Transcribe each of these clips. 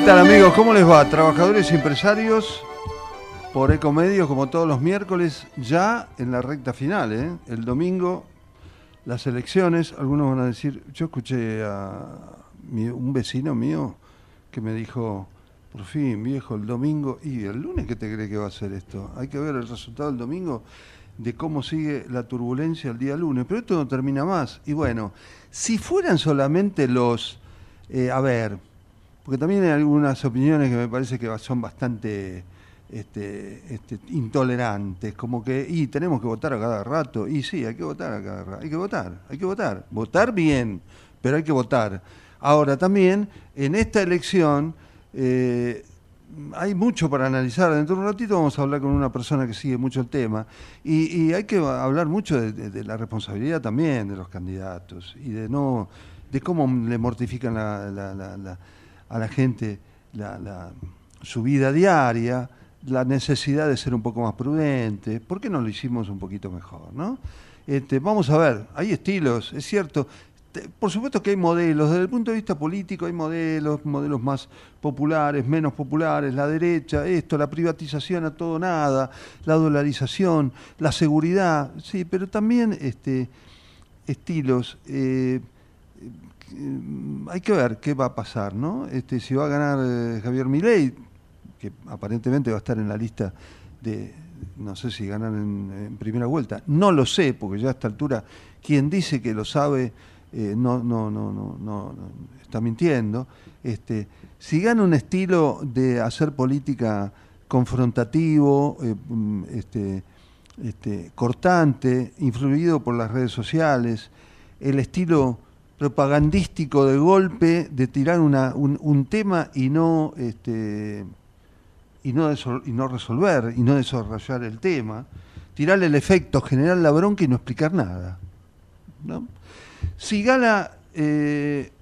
¿Qué tal amigos? ¿Cómo les va? Trabajadores y empresarios por Ecomedios como todos los miércoles, ya en la recta final, ¿eh? el domingo, las elecciones, algunos van a decir, yo escuché a un vecino mío que me dijo, por fin viejo, el domingo, y el lunes, ¿qué te cree que va a ser esto? Hay que ver el resultado del domingo de cómo sigue la turbulencia el día lunes, pero esto no termina más. Y bueno, si fueran solamente los, eh, a ver, porque también hay algunas opiniones que me parece que son bastante este, este, intolerantes, como que, y tenemos que votar a cada rato, y sí, hay que votar a cada rato, hay que votar, hay que votar, votar bien, pero hay que votar. Ahora también, en esta elección, eh, hay mucho para analizar. Dentro de un ratito vamos a hablar con una persona que sigue mucho el tema. Y, hay que hablar mucho de, la responsabilidad también de los candidatos y de no de cómo le mortifican la a la gente su vida diaria, la necesidad de ser un poco más prudente. ¿Por qué no lo hicimos un poquito mejor? ¿no? Este, vamos a ver, hay estilos, es cierto. Por supuesto que hay modelos, desde el punto de vista político hay modelos, modelos más populares, menos populares, la derecha, esto, la privatización a todo nada, la dolarización, la seguridad, sí, pero también este, estilos. Eh, hay que ver qué va a pasar, ¿no? Este, si va a ganar eh, Javier Milei, que aparentemente va a estar en la lista de, no sé si ganan en, primera vuelta, no lo sé, porque ya a esta altura quien dice que lo sabe eh, no, no, no, no, no, está mintiendo. Este, si gana un estilo de hacer política confrontativo, eh, mm, este, este, cortante, influido por las redes sociales, el estilo propagandístico de golpe de tirar una, un, tema y no este y no, y no resolver y no desarrollar el tema, tirarle el efecto, generar la bronca y no explicar nada. Si gana eh,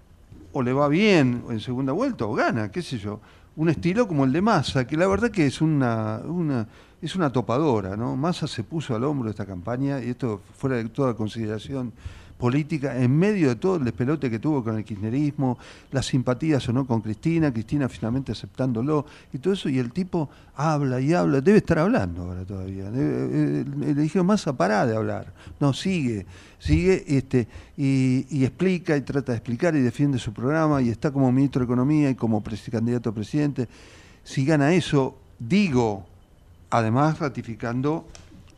o le va bien en segunda vuelta o gana, qué sé yo, un estilo como el de Massa, que la verdad que es una, una es una topadora, ¿no? Massa se puso al hombro de esta campaña y esto fuera de toda consideración política en medio de todo el despelote que tuvo con el kirchnerismo, las simpatías o no con Cristina, Cristina finalmente aceptándolo y todo eso, y el tipo habla y habla, debe estar hablando ahora todavía. Eh, le dijeron más a parar de hablar. No, sigue, sigue este, y, explica y trata de explicar y defiende su programa y está como ministro de Economía y como candidato a presidente. Si gana eso, digo, además ratificando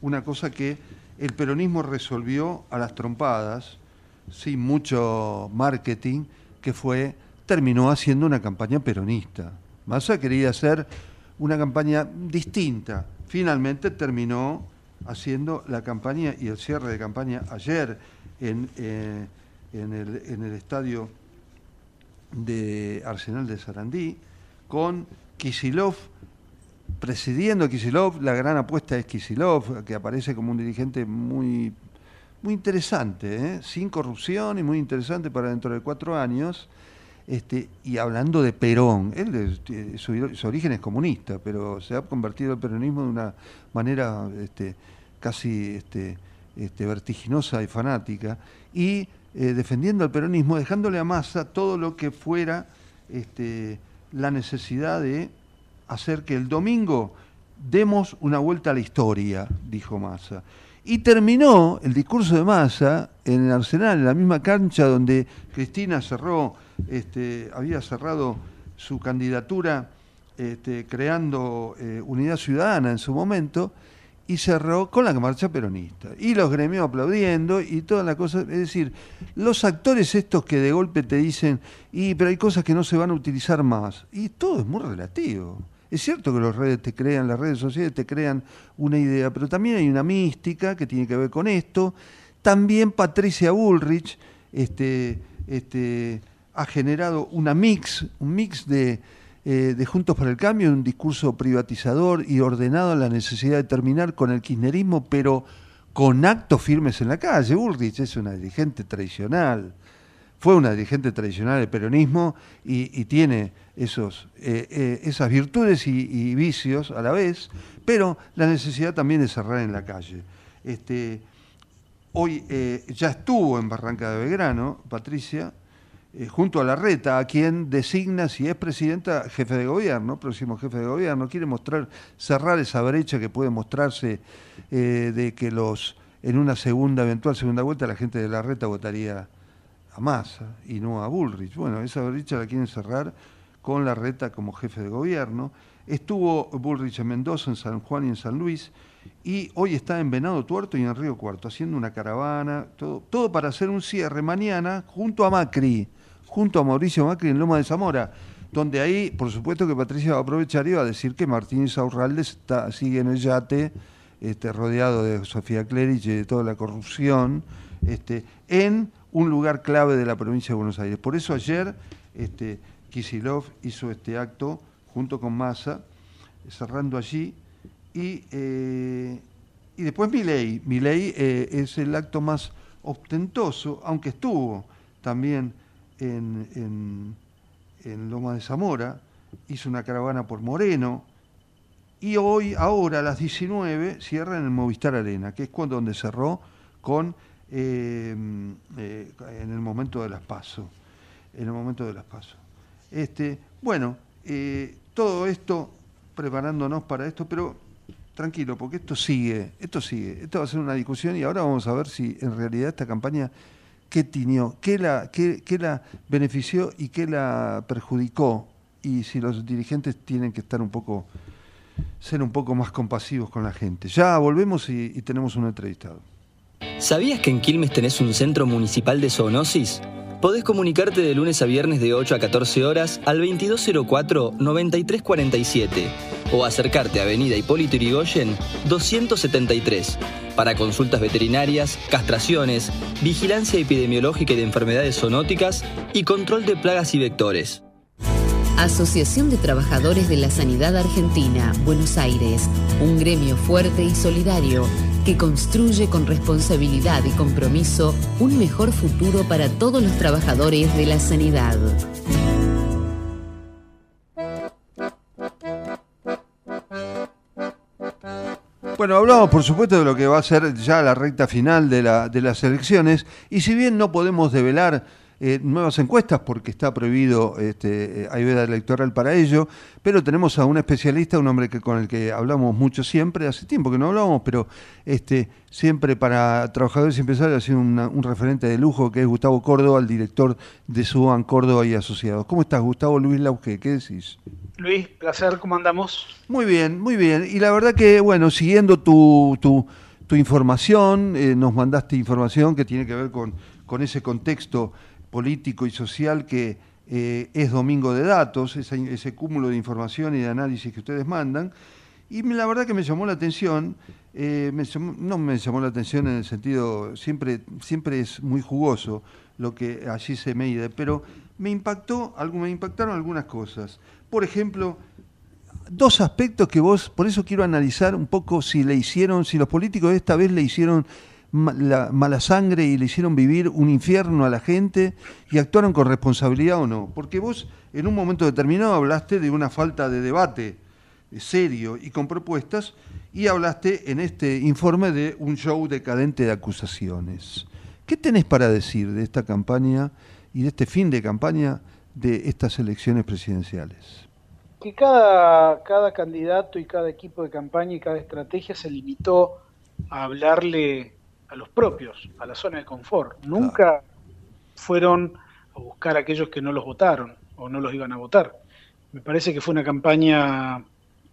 una cosa que el peronismo resolvió a las trompadas, sin mucho marketing, que fue, terminó haciendo una campaña peronista. Massa quería hacer una campaña distinta. Finalmente terminó haciendo la campaña y el cierre de campaña ayer en, eh, en, el, en el estadio de Arsenal de Sarandí con Kisilov presidiendo Kisilov, la gran apuesta es Kisilov, que aparece como un dirigente muy, muy interesante, ¿eh? sin corrupción y muy interesante para dentro de cuatro años. Este, y hablando de Perón, él su, origen es comunista, pero se ha convertido el peronismo de una manera este, casi este, este, vertiginosa y fanática, y eh, defendiendo al peronismo, dejándole a Massa todo lo que fuera este, la necesidad de hacer que el domingo demos una vuelta a la historia, dijo Massa. Y terminó el discurso de Massa en el Arsenal, en la misma cancha donde Cristina cerró, este, había cerrado su candidatura este, creando eh, Unidad Ciudadana en su momento, y cerró con la marcha peronista. Y los gremios aplaudiendo y toda la cosa. Es decir, los actores estos que de golpe te dicen, y pero hay cosas que no se van a utilizar más. Y todo es muy relativo. Es cierto que las redes te crean, las redes sociales te crean una idea, pero también hay una mística que tiene que ver con esto. También Patricia Bullrich este, este, ha generado una mix, un mix de, eh, de Juntos para el Cambio, un discurso privatizador y ordenado a la necesidad de terminar con el kirchnerismo, pero con actos firmes en la calle. Bullrich es una dirigente tradicional, fue una dirigente tradicional del peronismo y, tiene esos, eh, eh, esas virtudes y, vicios a la vez, pero la necesidad también de cerrar en la calle. Este, hoy eh, ya estuvo en Barranca de Belgrano, Patricia, junto a la reta, a quien designa, si es presidenta, jefe de gobierno, próximo jefe de gobierno, quiere mostrar, cerrar esa brecha que puede mostrarse de que los en una segunda, eventual segunda vuelta, la gente de la reta votaría a Massa y no a Bullrich. Bueno, esa brecha la quieren cerrar con la reta como jefe de gobierno. Estuvo Bullrich en Mendoza, en San Juan y en San Luis, y hoy está en Venado Tuerto y en Río Cuarto, haciendo una caravana, todo, para hacer un cierre mañana junto a Macri, junto a Mauricio Macri en Loma de Zamora, donde ahí, por supuesto que Patricia va a aprovechar y va a decir que Martínez Aurralde está, sigue en el yate, este, rodeado de Sofía Clerich y de toda la corrupción, este, en un lugar clave de la provincia de Buenos Aires. Por eso ayer este, Kisilov hizo este acto junto con Massa, cerrando allí, y, eh, y después Milei. Milei eh, es el acto más ostentoso, aunque estuvo también en, en, en Loma de Zamora, hizo una caravana por Moreno, y hoy, ahora a las 19, cierra en el Movistar Arena, que es cuando donde cerró con eh, eh, en el momento de las pasos. En el momento de las pasos. Este, bueno, eh, todo esto preparándonos para esto, pero tranquilo, porque esto sigue, esto sigue, esto va a ser una discusión y ahora vamos a ver si en realidad esta campaña qué tiñó, qué la, qué, la benefició y qué la perjudicó, y si los dirigentes tienen que estar un poco, ser un poco más compasivos con la gente. Ya volvemos y tenemos un entrevistado. ¿Sabías que en Quilmes tenés un centro municipal de zoonosis? Podés comunicarte de lunes a viernes de 8 a 14 horas al 2204-9347 o acercarte a Avenida Hipólito Yrigoyen 273 para consultas veterinarias, castraciones, vigilancia epidemiológica y de enfermedades zoonóticas y control de plagas y vectores. Asociación de Trabajadores de la Sanidad Argentina, Buenos Aires, un gremio fuerte y solidario que construye con responsabilidad y compromiso un mejor futuro para todos los trabajadores de la sanidad. Bueno, hablamos por supuesto de lo que va a ser ya la recta final de, la, de las elecciones y si bien no podemos develar eh, nuevas encuestas porque está prohibido, este, eh, hay veda electoral para ello, pero tenemos a un especialista, un hombre que, con el que hablamos mucho siempre, hace tiempo que no hablábamos, pero este, siempre para trabajadores y empresarios ha sido un referente de lujo, que es Gustavo Córdoba, el director de Suban Córdoba y Asociados. ¿Cómo estás, Gustavo Luis Lauge? ¿Qué decís? Luis, placer, ¿cómo andamos? Muy bien, muy bien. Y la verdad que, bueno, siguiendo tu, tu, tu información, eh, nos mandaste información que tiene que ver con, con ese contexto político y social que eh, es Domingo de Datos, ese, cúmulo de información y de análisis que ustedes mandan. Y la verdad que me llamó la atención, eh, no me llamó la atención en el sentido, siempre, siempre es muy jugoso lo que allí se mide, pero me impactó, me impactaron algunas cosas. Por ejemplo, dos aspectos que vos, por eso quiero analizar un poco si le hicieron, si los políticos esta vez le hicieron la mala sangre y le hicieron vivir un infierno a la gente y actuaron con responsabilidad o no. Porque vos en un momento determinado hablaste de una falta de debate serio y con propuestas y hablaste en este informe de un show decadente de acusaciones. ¿Qué tenés para decir de esta campaña y de este fin de campaña de estas elecciones presidenciales? Que cada, cada candidato y cada equipo de campaña y cada estrategia se limitó a hablarle a los propios, a la zona de confort. Nunca fueron a buscar a aquellos que no los votaron o no los iban a votar. Me parece que fue una campaña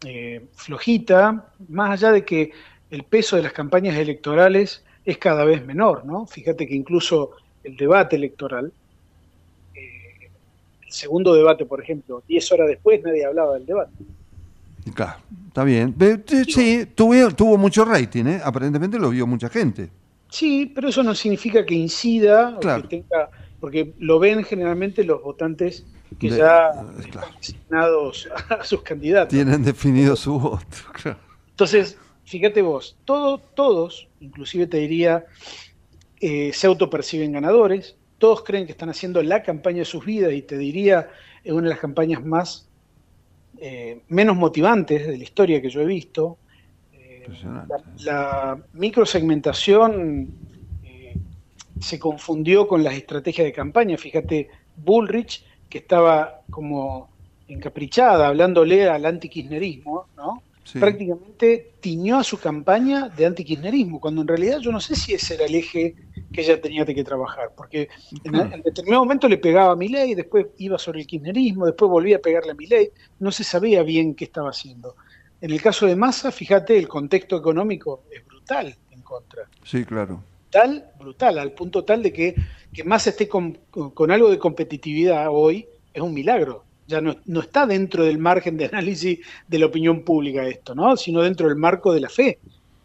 eh, flojita, más allá de que el peso de las campañas electorales es cada vez menor, ¿no? Fíjate que incluso el debate electoral, eh, el segundo debate, por ejemplo, 10 horas después nadie hablaba del debate. Claro, está bien. Sí, tuvo, tuvo mucho rating, ¿eh? aparentemente lo vio mucha gente. Sí, pero eso no significa que incida Claro. o que tenga, porque lo ven generalmente los votantes que De- ya eh, están claro. asignados a sus candidatos. Tienen definido su voto. claro. Entonces, fíjate vos, todo, todos, inclusive te diría, eh, se autoperciben ganadores, todos creen que están haciendo la campaña de sus vidas y te diría, es una de las campañas más eh, menos motivantes de la historia que yo he visto. Impresionante. la, la microsegmentación eh, se confundió con las estrategias de campaña. Fíjate, Bullrich, que estaba como encaprichada, hablándole al antikirchnerismo, ¿no? Sí. prácticamente tiñó a su campaña de antikirchnerismo, cuando en realidad yo no sé si ese era el eje que ella tenía que trabajar, porque en, en determinado momento le pegaba a Milei, después iba sobre el kirchnerismo, después volvía a pegarle a Milei, no se sabía bien qué estaba haciendo. En el caso de Massa, fíjate, el contexto económico es brutal en contra. Sí, claro. Tal, brutal, al punto tal de que, que Massa esté con, con- algo de competitividad hoy es un milagro. Ya no, no está dentro del margen de análisis de la opinión pública esto, ¿no? sino dentro del marco de la fe.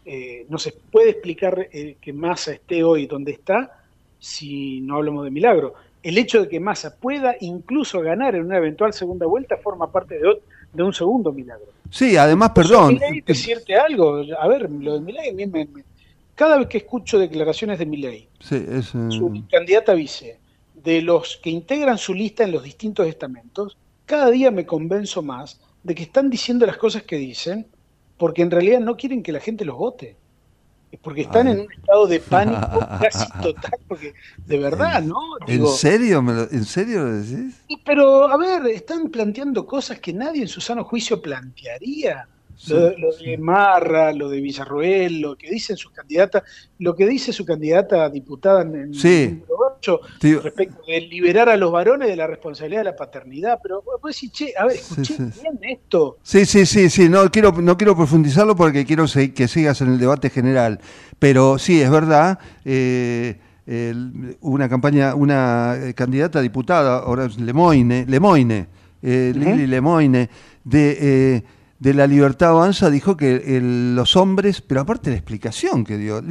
Eh, no se puede explicar eh, que Massa esté hoy donde está si no hablamos de milagro. El hecho de que Massa pueda incluso ganar en una eventual segunda vuelta forma parte de un segundo milagro. Sí, además, perdón. Milei, decirte algo, a ver, lo de Milei, a mí me- me- cada vez que escucho declaraciones de Milei, Sí, es, eh, su candidata vice, de los que integran su lista en los distintos estamentos, cada día me convenzo más de que están diciendo las cosas que dicen porque en realidad no quieren que la gente los vote. Porque están Ay. en un estado de pánico casi total, porque de verdad, ¿no? ¿En serio? me lo- ¿En serio lo decís? pero, a ver, están planteando cosas que nadie en su sano juicio plantearía. Sí, lo, de- lo sí. de Marra, lo de Villarroel, lo que dicen sus candidatas, lo que dice su candidata a diputada en el Sí. número 8 Tío, respecto de liberar a los varones de la responsabilidad de la paternidad. Pero vos decís, che, a ver, escuché sí. bien esto. Sí, sí, sí, sí, no quiero, no quiero profundizarlo porque quiero que sigas en el debate general. Pero sí, es verdad, eh, el- una campaña, una eh, candidata a diputada, ahora es Lemoine, Lemoine, eh. Lili Lemoine, de, eh, de la Libertad Avanza, dijo que el- los hombres, pero aparte la explicación que dio,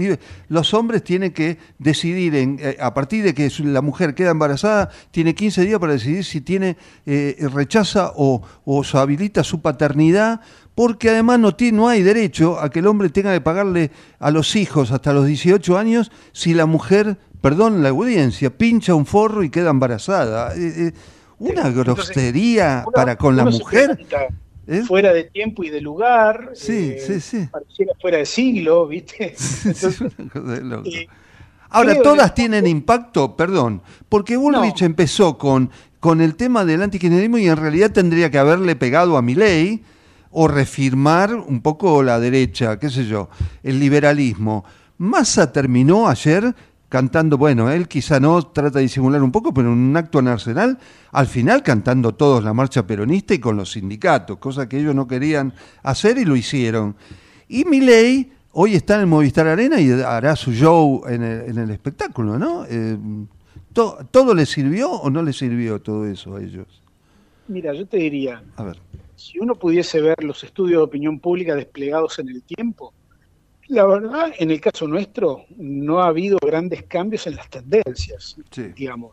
los hombres tienen que decidir, en, eh, a partir de que la mujer queda embarazada, tiene 15 días para decidir si tiene eh, rechaza o, o se habilita su paternidad, porque además no, tiene, no hay derecho a que el hombre tenga que pagarle a los hijos hasta los 18 años si la mujer, perdón la audiencia, pincha un forro y queda embarazada. Eh, eh, una grosería para con la mujer. pregunta, ¿eh? Fuera de tiempo y de lugar, Sí, eh, sí, sí. pareciera fuera de siglo, ¿viste? Sí, Entonces, una cosa de loco. eh, Ahora, todas que- tienen impacto, perdón, porque Bullrich No. empezó con, con el tema del antikirchnerismo y en realidad tendría que haberle pegado a Milei o refirmar un poco la derecha, qué sé yo, el liberalismo. Massa terminó ayer cantando, bueno, él quizá no trata de disimular un poco, pero en un acto en Arsenal, al final cantando todos la marcha peronista y con los sindicatos, cosa que ellos no querían hacer y lo hicieron. Y Milei hoy está en el Movistar Arena y hará su show en el, en el espectáculo, ¿no? Eh, to- ¿Todo le sirvió o no le sirvió todo eso a ellos? mira, yo te diría, A ver. si uno pudiese ver los estudios de opinión pública desplegados en el tiempo, la verdad, en el caso nuestro, no ha habido grandes cambios en las tendencias, Sí. digamos.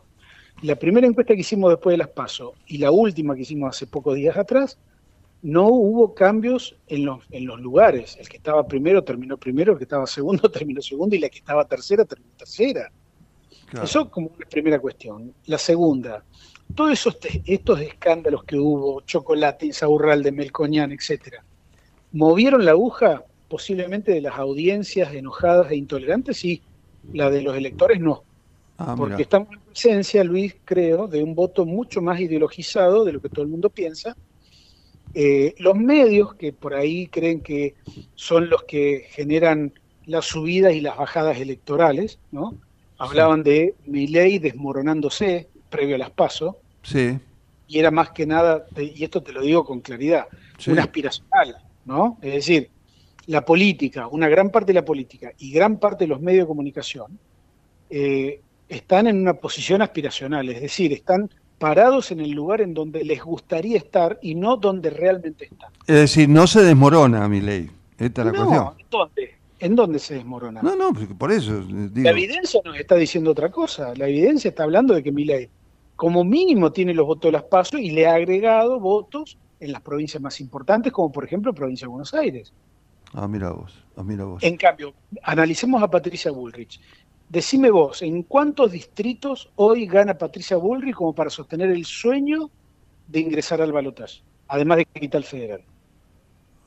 La primera encuesta que hicimos después de las PASO y la última que hicimos hace pocos días atrás, no hubo cambios en los, en los lugares. El que estaba primero terminó primero, el que estaba segundo terminó segundo y la que estaba tercera terminó tercera. Claro. Eso como una primera cuestión. La segunda, todos esos estos escándalos que hubo, Chocolate, Insaurralde, Melcoñán, etcétera, movieron la aguja posiblemente de las audiencias enojadas e intolerantes y la de los electores no. Ah, porque mira. estamos en presencia, Luis, creo, de un voto mucho más ideologizado de lo que todo el mundo piensa. Eh, los medios que por ahí creen que son los que generan las subidas y las bajadas electorales, ¿no? Hablaban de Milei desmoronándose previo a las PASO, Sí, y era más que nada, y esto te lo digo con claridad, Sí. un aspiracional, ¿no? Es decir, la política, una gran parte de la política y gran parte de los medios de comunicación eh, están en una posición aspiracional, es decir, están parados en el lugar en donde les gustaría estar y no donde realmente están. es decir, no se desmorona mi ley. Esta es la cuestión. No, ¿dónde? ¿En dónde se desmorona? No, no, por eso. Eh, la evidencia nos está diciendo otra cosa. La evidencia está hablando de que Milei, como mínimo, tiene los votos de las pasos y le ha agregado votos en las provincias más importantes, como por ejemplo provincia de Buenos Aires. Ah, mira vos, ah, mira vos. En cambio, analicemos a Patricia Bullrich. Decime vos, ¿en cuántos distritos hoy gana Patricia Bullrich como para sostener el sueño de ingresar al balotaje, además de capital federal?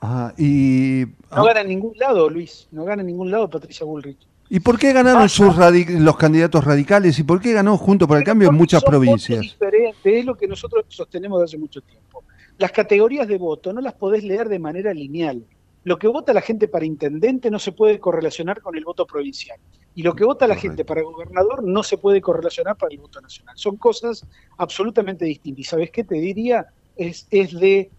Ah, y... No ah. gana en ningún lado, Luis, no gana en ningún lado Patricia Bullrich. ¿Y por qué ganaron sus los candidatos radicales y por qué ganó Junto por el Cambio en muchas provincias? Diferente, es lo que nosotros sostenemos desde hace mucho tiempo. Las categorías de voto no las podés leer de manera lineal. Lo que vota la gente para intendente no se puede correlacionar con el voto provincial. Y lo que vota la gente para gobernador no se puede correlacionar para el voto nacional. Son cosas absolutamente distintas. ¿Y sabes qué te diría? Es, es de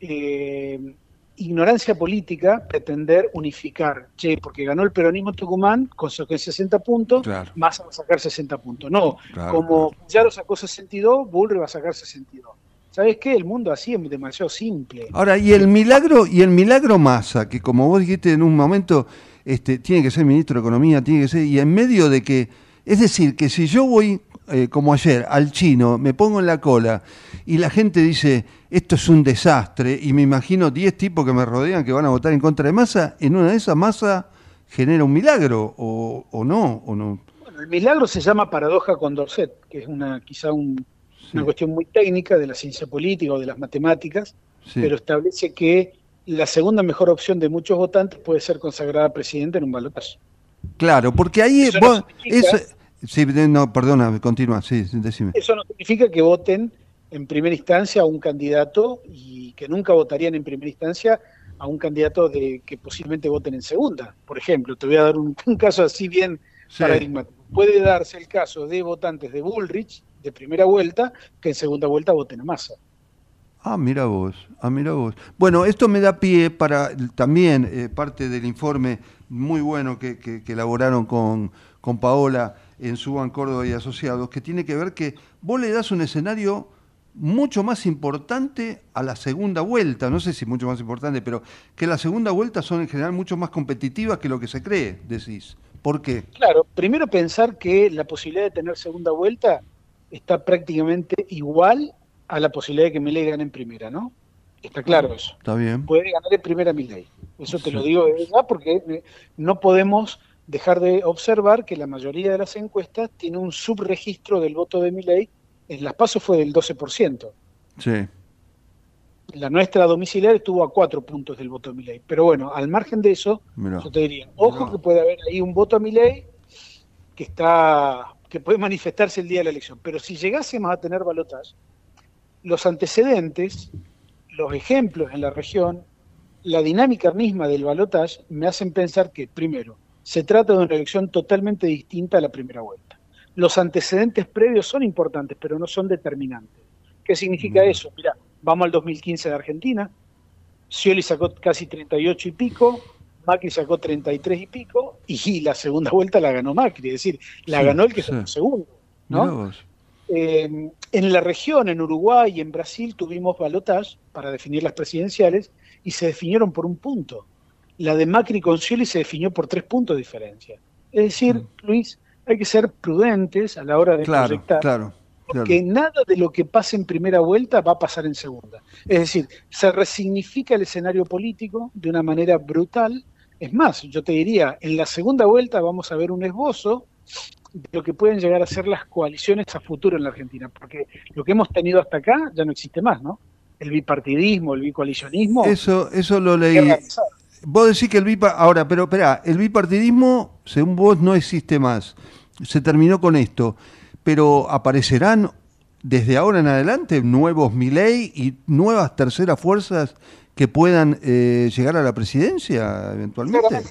eh, ignorancia política pretender unificar, che, porque ganó el peronismo Tucumán con 60 puntos, más va a sacar 60 puntos. No, como ya lo sacó 62, Bullrich va a sacar 62. ¿Sabes qué? El mundo así es demasiado simple. Ahora, y el milagro, y el milagro Massa, que como vos dijiste en un momento, este, tiene que ser ministro de Economía, tiene que ser, y en medio de que, es decir, que si yo voy, eh, como ayer, al chino, me pongo en la cola, y la gente dice, esto es un desastre, y me imagino 10 tipos que me rodean que van a votar en contra de Massa, en una de esas Massa genera un milagro, o, o no, o no. Bueno, el milagro se llama paradoja Condorcet, que es una quizá un una cuestión muy técnica de la ciencia política o de las matemáticas, pero establece que la segunda mejor opción de muchos votantes puede ser consagrada presidente en un balotaje. Claro, porque ahí eso no sí, no, perdona, continúa, sí, decime. Eso no significa que voten en primera instancia a un candidato y que nunca votarían en primera instancia a un candidato de que posiblemente voten en segunda. Por ejemplo, te voy a dar un, caso así bien paradigmático. Puede darse el caso de votantes de Bullrich de primera vuelta que en segunda vuelta voten a Massa. Ah, mira vos, ah, mira vos. Bueno, esto me da pie para también eh, parte del informe muy bueno que, que, elaboraron con, con, Paola en Suban Córdoba y Asociados, que tiene que ver que vos le das un escenario mucho más importante a la segunda vuelta, no sé si mucho más importante, pero que la segunda vuelta son en general mucho más competitivas que lo que se cree, decís. ¿Por qué? Claro, primero pensar que la posibilidad de tener segunda vuelta está prácticamente igual a la posibilidad de que Milei gane en primera, ¿no? Está claro eso. Está bien. Puede ganar en primera Milei. Eso te lo digo de verdad porque eh, no podemos dejar de observar que la mayoría de las encuestas tiene un subregistro del voto de Milei. En las pasos fue del 12%. Sí. La nuestra domiciliar estuvo a cuatro puntos del voto de Milei. Pero bueno, al margen de eso, yo te diría, ojo que puede haber ahí un voto a Milei que está que puede manifestarse el día de la elección. Pero si llegásemos a tener balotaje, los antecedentes, los ejemplos en la región, la dinámica misma del balotaje me hacen pensar que, primero, se trata de una elección totalmente distinta a la primera vuelta. Los antecedentes previos son importantes, pero no son determinantes. ¿Qué significa eso? Mira, vamos al 2015 de Argentina, Scioli sacó casi 38 y pico, Macri sacó 33 y pico y la segunda vuelta la ganó Macri, es decir, la ganó el que sacó segundo. ¿no? Eh, en la región, en Uruguay y en Brasil, tuvimos balotage para definir las presidenciales y se definieron por un punto. La de Macri con Scioli se definió por tres puntos de diferencia. Es decir, mm. Luis, hay que ser prudentes a la hora de proyectar. Claro. Porque nada de lo que pase en primera vuelta va a pasar en segunda. Es decir, se resignifica el escenario político de una manera brutal es más, yo te diría, en la segunda vuelta vamos a ver un esbozo de lo que pueden llegar a ser las coaliciones a futuro en la Argentina, porque lo que hemos tenido hasta acá ya no existe más, ¿no? El bipartidismo, el bicoalicionismo. Eso, eso lo leí. Vos decís que el bipartidismo, ahora, pero espera, el bipartidismo, según vos, no existe más. Se terminó con esto. Pero aparecerán desde ahora en adelante nuevos Milei y nuevas terceras fuerzas que puedan eh, llegar a la presidencia eventualmente.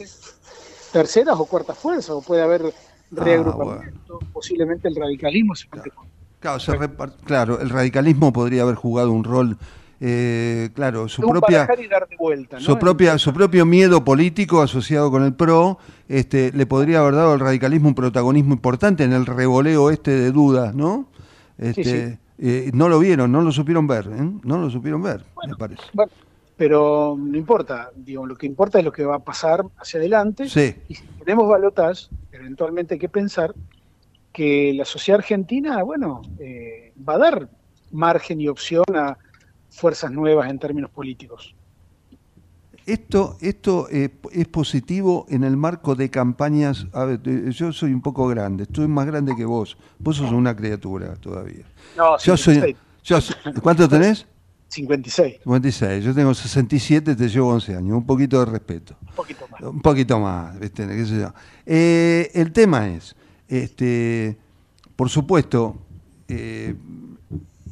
Terceras o cuartas fuerzas, o puede haber ah, reagrupamiento, posiblemente el radicalismo se claro. Claro, el radicalismo podría haber jugado un rol eh, claro, su propia, su propia, su propio miedo político asociado con el PRO, este, le podría haber dado al radicalismo un protagonismo importante en el revoleo este de dudas, ¿no? Este, eh, no lo vieron, no lo supieron ver, ¿eh? no lo supieron ver, me parece. Bueno, pero no importa, digo, lo que importa es lo que va a pasar hacia adelante. Sí. Y si tenemos balotas, eventualmente hay que pensar que la sociedad argentina, bueno, eh, va a dar margen y opción a fuerzas nuevas en términos políticos. Esto, esto eh, es positivo en el marco de campañas. A ver, yo soy un poco grande, estoy más grande que vos. Vos sos una criatura todavía. No, Yo soy, 56. yo ¿Cuánto tenés? 56, 56. Yo tengo 67, te llevo 11 años. Un poquito de respeto. un poquito más. Un poquito más, ¿viste? ¿Qué sé yo? Eh, el tema es, este, por supuesto, eh,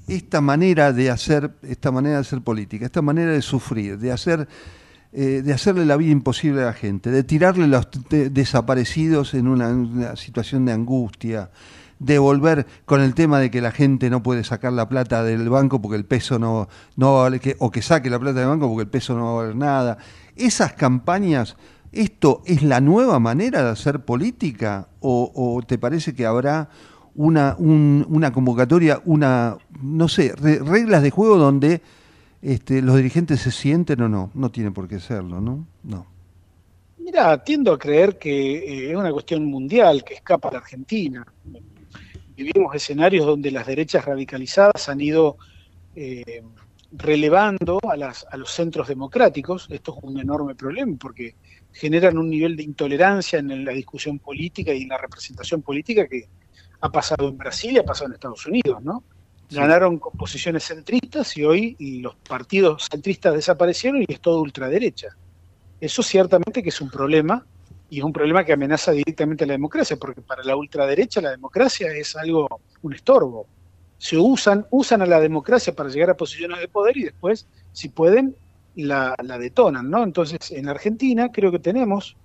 esta manera de hacer, esta manera de hacer política, esta manera de sufrir, de hacer, eh, de hacerle la vida imposible a la gente, de tirarle los te- desaparecidos en una, una situación de angustia, de volver con el tema de que la gente no puede sacar la plata del banco porque el peso no, no va a valer, que, o que saque la plata del banco porque el peso no va a valer nada. Esas campañas, ¿esto es la nueva manera de hacer política? ¿O, te parece que habrá una, un- una convocatoria, una, no sé, re- reglas de juego donde este, los dirigentes se sienten o no? No tiene por qué serlo, ¿no? No. Mira, tiendo a creer que eh, es una cuestión mundial que escapa a la Argentina. Vivimos escenarios donde las derechas radicalizadas han ido eh, relevando a, las, a los centros democráticos. Esto es un enorme problema porque generan un nivel de intolerancia en la discusión política y en la representación política que ha pasado en Brasil y ha pasado en Estados Unidos, ¿no? Ganaron con posiciones centristas y hoy los partidos centristas desaparecieron y es todo ultraderecha. Eso ciertamente que es un problema y es un problema que amenaza directamente a la democracia, porque para la ultraderecha la democracia es algo, un estorbo. Se usan, usan a la democracia para llegar a posiciones de poder y después, si pueden, la, la detonan, ¿no? Entonces, en Argentina creo que tenemos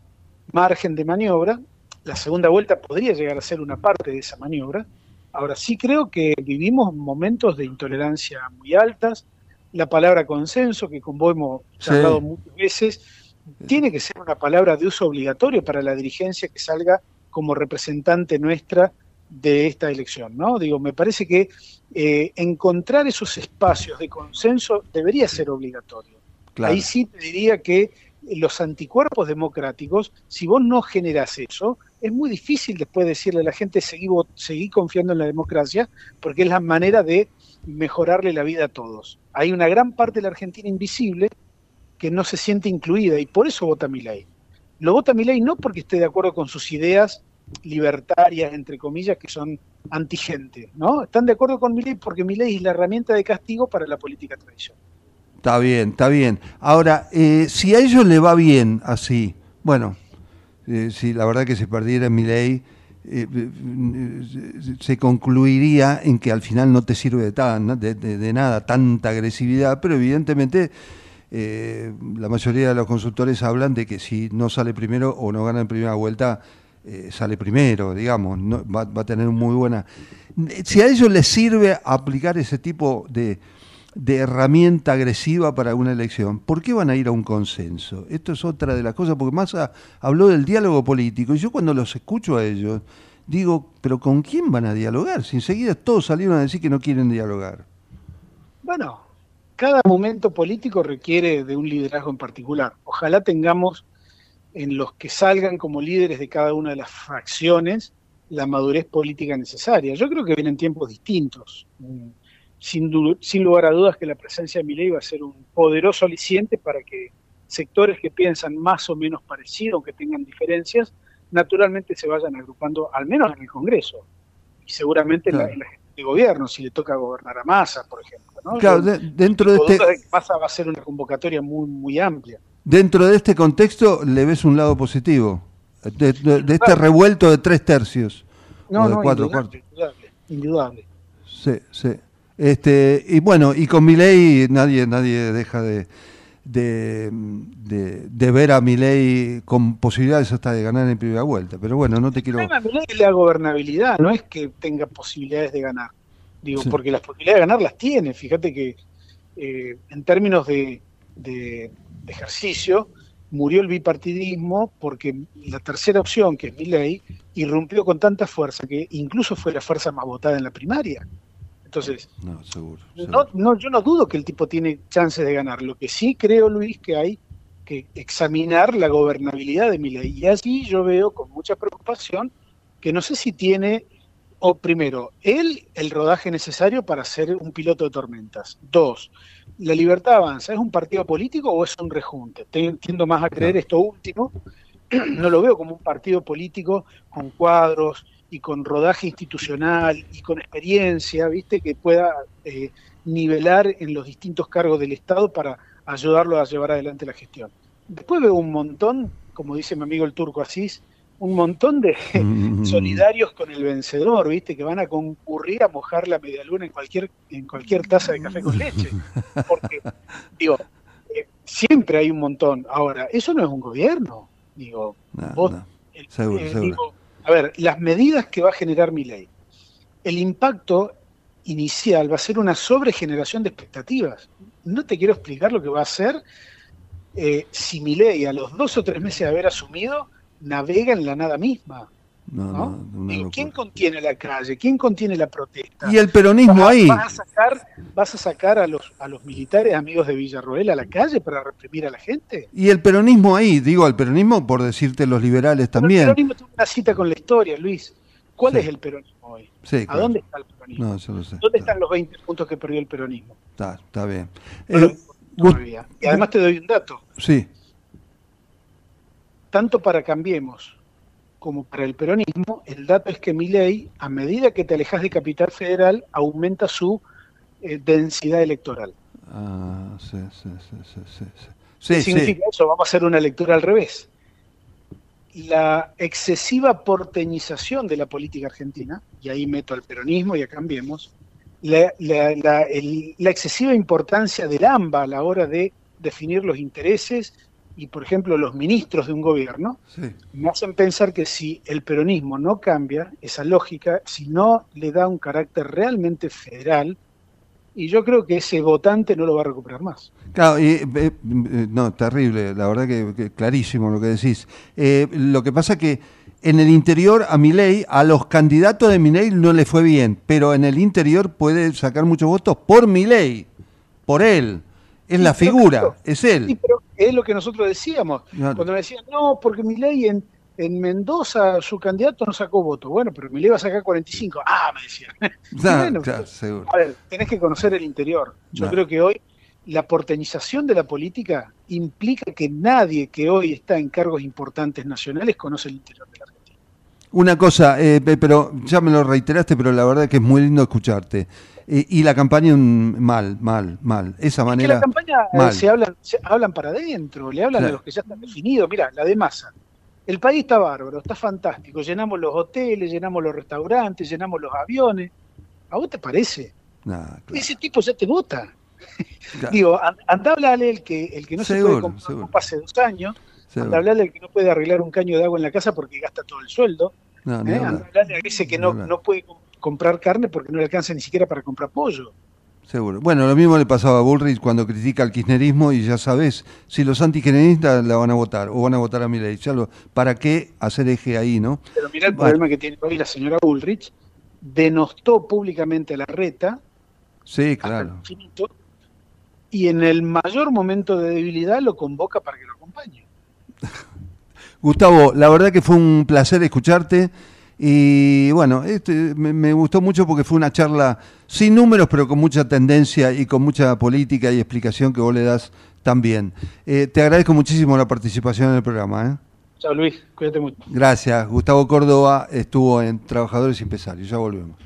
margen de maniobra. La segunda vuelta podría llegar a ser una parte de esa maniobra. Ahora sí creo que vivimos momentos de intolerancia muy altas. La palabra consenso, que con vos hemos Sí. charlado muchas veces, tiene que ser una palabra de uso obligatorio para la dirigencia que salga como representante nuestra de esta elección, ¿no? Digo, me parece que eh, encontrar esos espacios de consenso debería ser obligatorio. Claro. Ahí sí te diría que los anticuerpos democráticos, si vos no generás eso, es muy difícil después decirle a la gente seguí, seguí confiando en la democracia, porque es la manera de mejorarle la vida a todos. Hay una gran parte de la Argentina invisible que no se siente incluida y por eso vota mi ley. Lo vota mi ley no porque esté de acuerdo con sus ideas libertarias, entre comillas, que son antigente, ¿no? Están de acuerdo con mi ley porque mi ley es la herramienta de castigo para la política tradicional. Está bien, está bien. Ahora, eh, si a ellos le va bien así, bueno, eh, si la verdad que se perdiera mi ley, eh, eh, se concluiría en que al final no te sirve de- de nada tanta agresividad, pero evidentemente eh, la mayoría de los consultores hablan de que si no sale primero o no gana en primera vuelta, eh, sale primero, digamos, no- va, va a tener muy buena... Si a ellos les sirve aplicar ese tipo de, de herramienta agresiva para una elección, ¿por qué van a ir a un consenso? Esto es otra de las cosas, porque Massa habló del diálogo político y yo cuando los escucho a ellos digo, pero ¿con quién van a dialogar? Si enseguida todos salieron a decir que no quieren dialogar. Bueno, cada momento político requiere de un liderazgo en particular. Ojalá tengamos en los que salgan como líderes de cada una de las fracciones la madurez política necesaria. Yo creo que vienen tiempos distintos. Mm, Sin, lugar a dudas que la presencia de Milei va a ser un poderoso aliciente para que sectores que piensan más o menos parecido, aunque tengan diferencias, naturalmente se vayan agrupando, al menos en el Congreso. Y seguramente en la- en la gestión de gobierno, si le toca gobernar a Massa, por ejemplo. ¿no? Claro, de- dentro de este, Massa va a ser una convocatoria muy, muy amplia. dentro de este contexto le ves un lado positivo, de, de- de este revuelto de tres tercios. No, o de no, cuatro indudable, indudable, indudable. Sí, sí. Este, y bueno, y con Milei nadie, nadie deja de, de, de- de ver a Milei con posibilidades hasta de ganar en primera vuelta. Pero bueno, no te quiero... El problema de es la gobernabilidad, no es que tenga posibilidades de ganar. Digo, Sí. porque las posibilidades de ganar las tiene. Fíjate que eh, en términos de, de- de ejercicio, murió el bipartidismo porque la tercera opción, que es Milei, irrumpió con tanta fuerza que incluso fue la fuerza más votada en la primaria. Entonces, No, seguro. no, seguro. no, yo no dudo que el tipo tiene chances de ganar. Lo que sí creo, Luis, que hay que examinar la gobernabilidad de Milei. Y así yo veo con mucha preocupación que no sé si tiene, o primero, él el rodaje necesario para ser un piloto de tormentas. Dos, la libertad avanza, ¿es un partido político o es un rejunte? Te- Tiendo más a creer esto último. No lo veo como un partido político con cuadros y con rodaje institucional y con experiencia, ¿viste? Que pueda eh, nivelar en los distintos cargos del Estado para ayudarlo a llevar adelante la gestión. Después veo un montón, como dice mi amigo el turco Asís, un montón de Mm. solidarios con el vencedor, ¿viste? Que van a concurrir a mojar la medialuna en cualquier, en cualquier taza de café con leche. Porque, digo, eh, siempre hay un montón. Ahora, eso no es un gobierno. Digo, No, vos no. Seguro, eh, seguro. digo, a ver, las medidas que va a generar mi ley, el impacto inicial va a ser una sobregeneración de expectativas. No te quiero explicar lo que va a hacer eh, si mi ley a los dos o tres meses de haber asumido navega en la nada misma. No, ¿no? no, una Digo, locura. ¿Quién contiene la calle? ¿Quién contiene la protesta? Y el peronismo Vas- ahí. Vas a sacar, vas a, sacar a, los, a los militares amigos de Villarroel a la calle para reprimir a la gente. Y el peronismo ahí, digo, el peronismo por decirte los liberales Pero también. El peronismo tiene una cita con la historia, Luis. ¿Cuál Sí. es el peronismo hoy? Sí, ¿A dónde está el peronismo? No, yo lo sé. ¿Dónde Está, están los 20 puntos que perdió el peronismo? está, está bien. Eh. Y además te doy un dato. sí, Tanto para Cambiemos como para el peronismo, el dato es que mi ley, a medida que te alejas de Capital Federal, aumenta su eh, densidad electoral. ah, sí, sí, sí, sí, sí, sí. ¿Qué Sí, significa sí. eso? Vamos a hacer una lectura al revés. La excesiva porteñización de la política argentina, y ahí meto al peronismo y a Cambiemos, la, la- la- el- la excesiva importancia del AMBA a la hora de definir los intereses y, por ejemplo, los ministros de un gobierno, sí. me hacen pensar que si el peronismo no cambia esa lógica, si no le da un carácter realmente federal, y yo creo que ese votante no lo va a recuperar más. Claro, y, eh, eh, no, terrible, la verdad que, que clarísimo lo que decís. Eh, lo que pasa que en el interior a Milei, a los candidatos de Milei no le fue bien, pero en el interior puede sacar muchos votos por Milei, por él. Es Sí, la figura, claro. es Sí, él. pero es lo que nosotros decíamos. Claro. Cuando me decían, no, porque Milei en, en Mendoza su candidato no sacó voto. Bueno, pero Milei va a sacar 45. Ah, me decían. Claro, bueno, claro, seguro. A ver, tenés que conocer el interior. Yo creo que hoy la porteñización de la política implica que nadie que hoy está en cargos importantes nacionales conoce el interior de la Argentina. Una cosa, eh, pe- pero ya me lo reiteraste, pero la verdad que es muy lindo escucharte. Eh, y la campaña mal, mal, mal. Esa que manera. la campaña eh, mal. se hablan, se hablan para adentro, le hablan Claro. a los que ya están definidos. Mira, la de masa. El país está bárbaro, está fantástico. Llenamos los hoteles, llenamos los restaurantes, llenamos los aviones. ¿A vos te parece? Nah, claro, Ese tipo ya te vota. claro, Digo, an- anda a hablarle el que, el que no se puede comprar seguro. hace dos años. Anda a hablarle al que no puede arreglar un caño de agua en la casa porque gasta todo el sueldo. No, ¿eh? Anda a hablarle a ese que no, no puede com- comprar carne porque no le alcanza ni siquiera para comprar pollo. Seguro. Bueno, lo mismo le pasaba a Bullrich cuando critica el kirchnerismo y ya sabes, si los antikirchneristas la van a votar o van a votar a Milei, ¿para qué hacer eje ahí, no? Pero mirá el Bueno. problema que tiene hoy la señora Ulrich. Denostó públicamente a la reta Sí, claro. infinito, y en el mayor momento de debilidad lo convoca para que lo acompañe. Gustavo, la verdad que fue un placer escucharte y bueno, este, me, me gustó mucho porque fue una charla sin números, pero con mucha tendencia y con mucha política y explicación que vos le das también. Eh, te agradezco muchísimo la participación en el programa. ¿eh? Chao Luis, cuídate mucho. Gracias. Gustavo Córdoba estuvo en Trabajadores y Empresarios. Ya volvemos.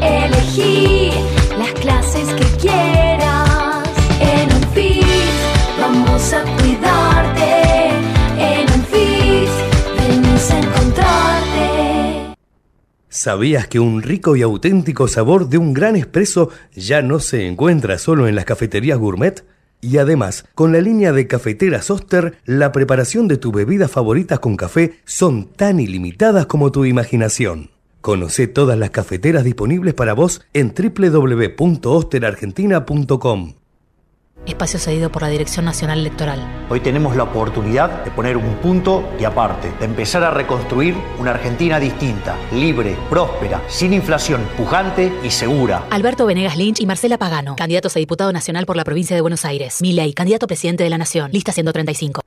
Elegí las clases que quieras. En un fit vamos a cuidarte. En un fit venimos a encontrarte. ¿Sabías que un rico y auténtico sabor de un gran espresso ya no se encuentra solo en las cafeterías gourmet? Y además, con la línea de cafeteras Oster, la preparación de tus bebidas favoritas con café son tan ilimitadas como tu imaginación. Conoce todas las cafeteras disponibles para vos en www.osterargentina.com. Espacio cedido por la Dirección Nacional Electoral. Hoy tenemos la oportunidad de poner un punto y aparte, de empezar a reconstruir una Argentina distinta, libre, próspera, sin inflación, pujante y segura. Alberto Venegas Lynch y Marcela Pagano, candidatos a diputado nacional por la provincia de Buenos Aires. Milei, candidato a presidente de la Nación, lista 135.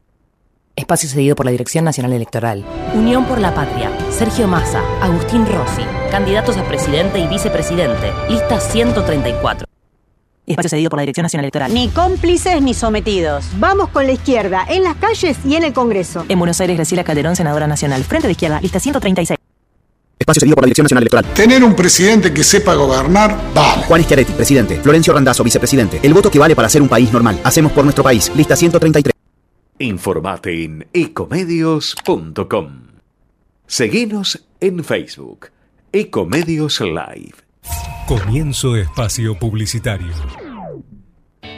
Espacio cedido por la Dirección Nacional Electoral. Unión por la Patria. Sergio Massa, Agustín Rossi, candidatos a presidente y vicepresidente, lista 134. Espacio cedido por la Dirección Nacional Electoral. Ni cómplices ni sometidos. Vamos con la izquierda, en las calles y en el Congreso. En Buenos Aires, Graciela Calderón, senadora nacional. Frente de izquierda, lista 136. Espacio cedido por la Dirección Nacional Electoral. Tener un presidente que sepa gobernar, vale. Juan Schiaretti, presidente. Florencio Randazzo, vicepresidente. El voto que vale para ser un país normal. Hacemos por nuestro país. Lista 133. Informate en ecomedios.com. Seguinos en Facebook. Ecomedios Live. Comienzo espacio publicitario.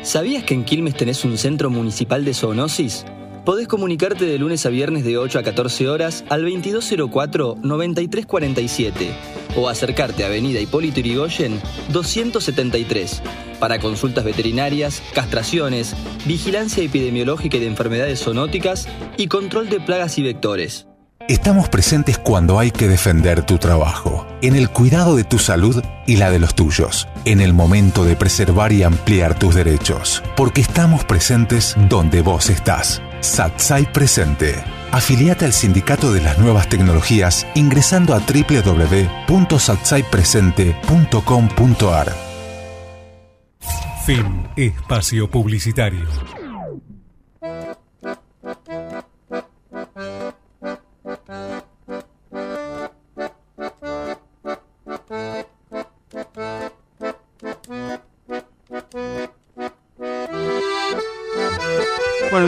¿Sabías que en Quilmes tenés un centro municipal de zoonosis? Podés comunicarte de lunes a viernes de 8 a 14 horas al 2204-9347 o acercarte a Avenida Hipólito Yrigoyen 273 para consultas veterinarias, castraciones, vigilancia epidemiológica y de enfermedades zoonóticas y control de plagas y vectores. Estamos presentes cuando hay que defender tu trabajo, en el cuidado de tu salud y la de los tuyos, en el momento de preservar y ampliar tus derechos, porque estamos presentes donde vos estás. Satsai Presente. Afiliate al Sindicato de las Nuevas Tecnologías ingresando a www.satsaipresente.com.ar. Fin Espacio Publicitario.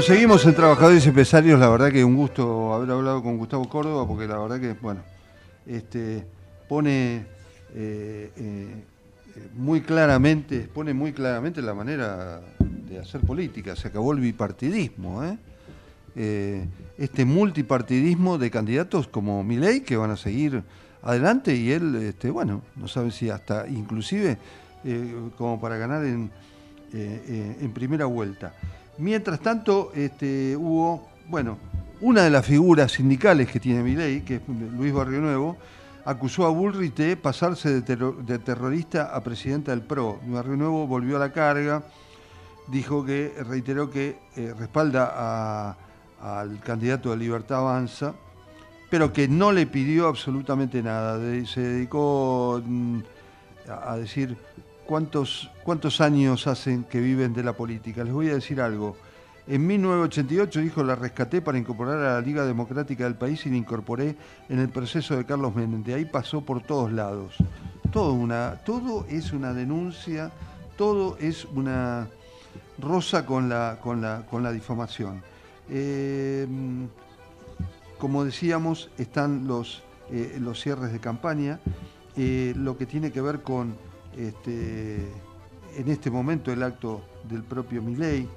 Seguimos en Trabajadores y Empresarios. La verdad que un gusto haber hablado con Gustavo Córdoba, porque la verdad que, bueno, este, pone eh, eh, muy claramente, pone muy claramente la manera de hacer política. Se acabó el bipartidismo, ¿eh? Este multipartidismo de candidatos como Milei que van a seguir adelante y él, este, bueno, no sabe si hasta inclusive como para ganar en primera vuelta. Mientras tanto, este, hubo, bueno, una de las figuras sindicales que tiene Milei, que es Luis Barrio Nuevo, acusó a Bullrich de pasarse de, terro- de terrorista a presidenta del PRO. Barrio Nuevo volvió a la carga, dijo que, reiteró que eh, respalda al candidato de Libertad Avanza, pero que no le pidió absolutamente nada. Se dedicó mm, a decir cuántos, cuántos años hacen que viven de la política. Les voy a decir algo. En 1988 dijo, la rescaté para incorporar a la Liga Democrática del país y la incorporé en el proceso de Carlos Menem. De ahí pasó por todos lados. Todo, una, todo es una denuncia, todo es una rosa con la, con la, con la difamación. Eh, como decíamos, están los, eh, los cierres de campaña, eh, lo que tiene que ver con este, en este momento el acto del propio Milei.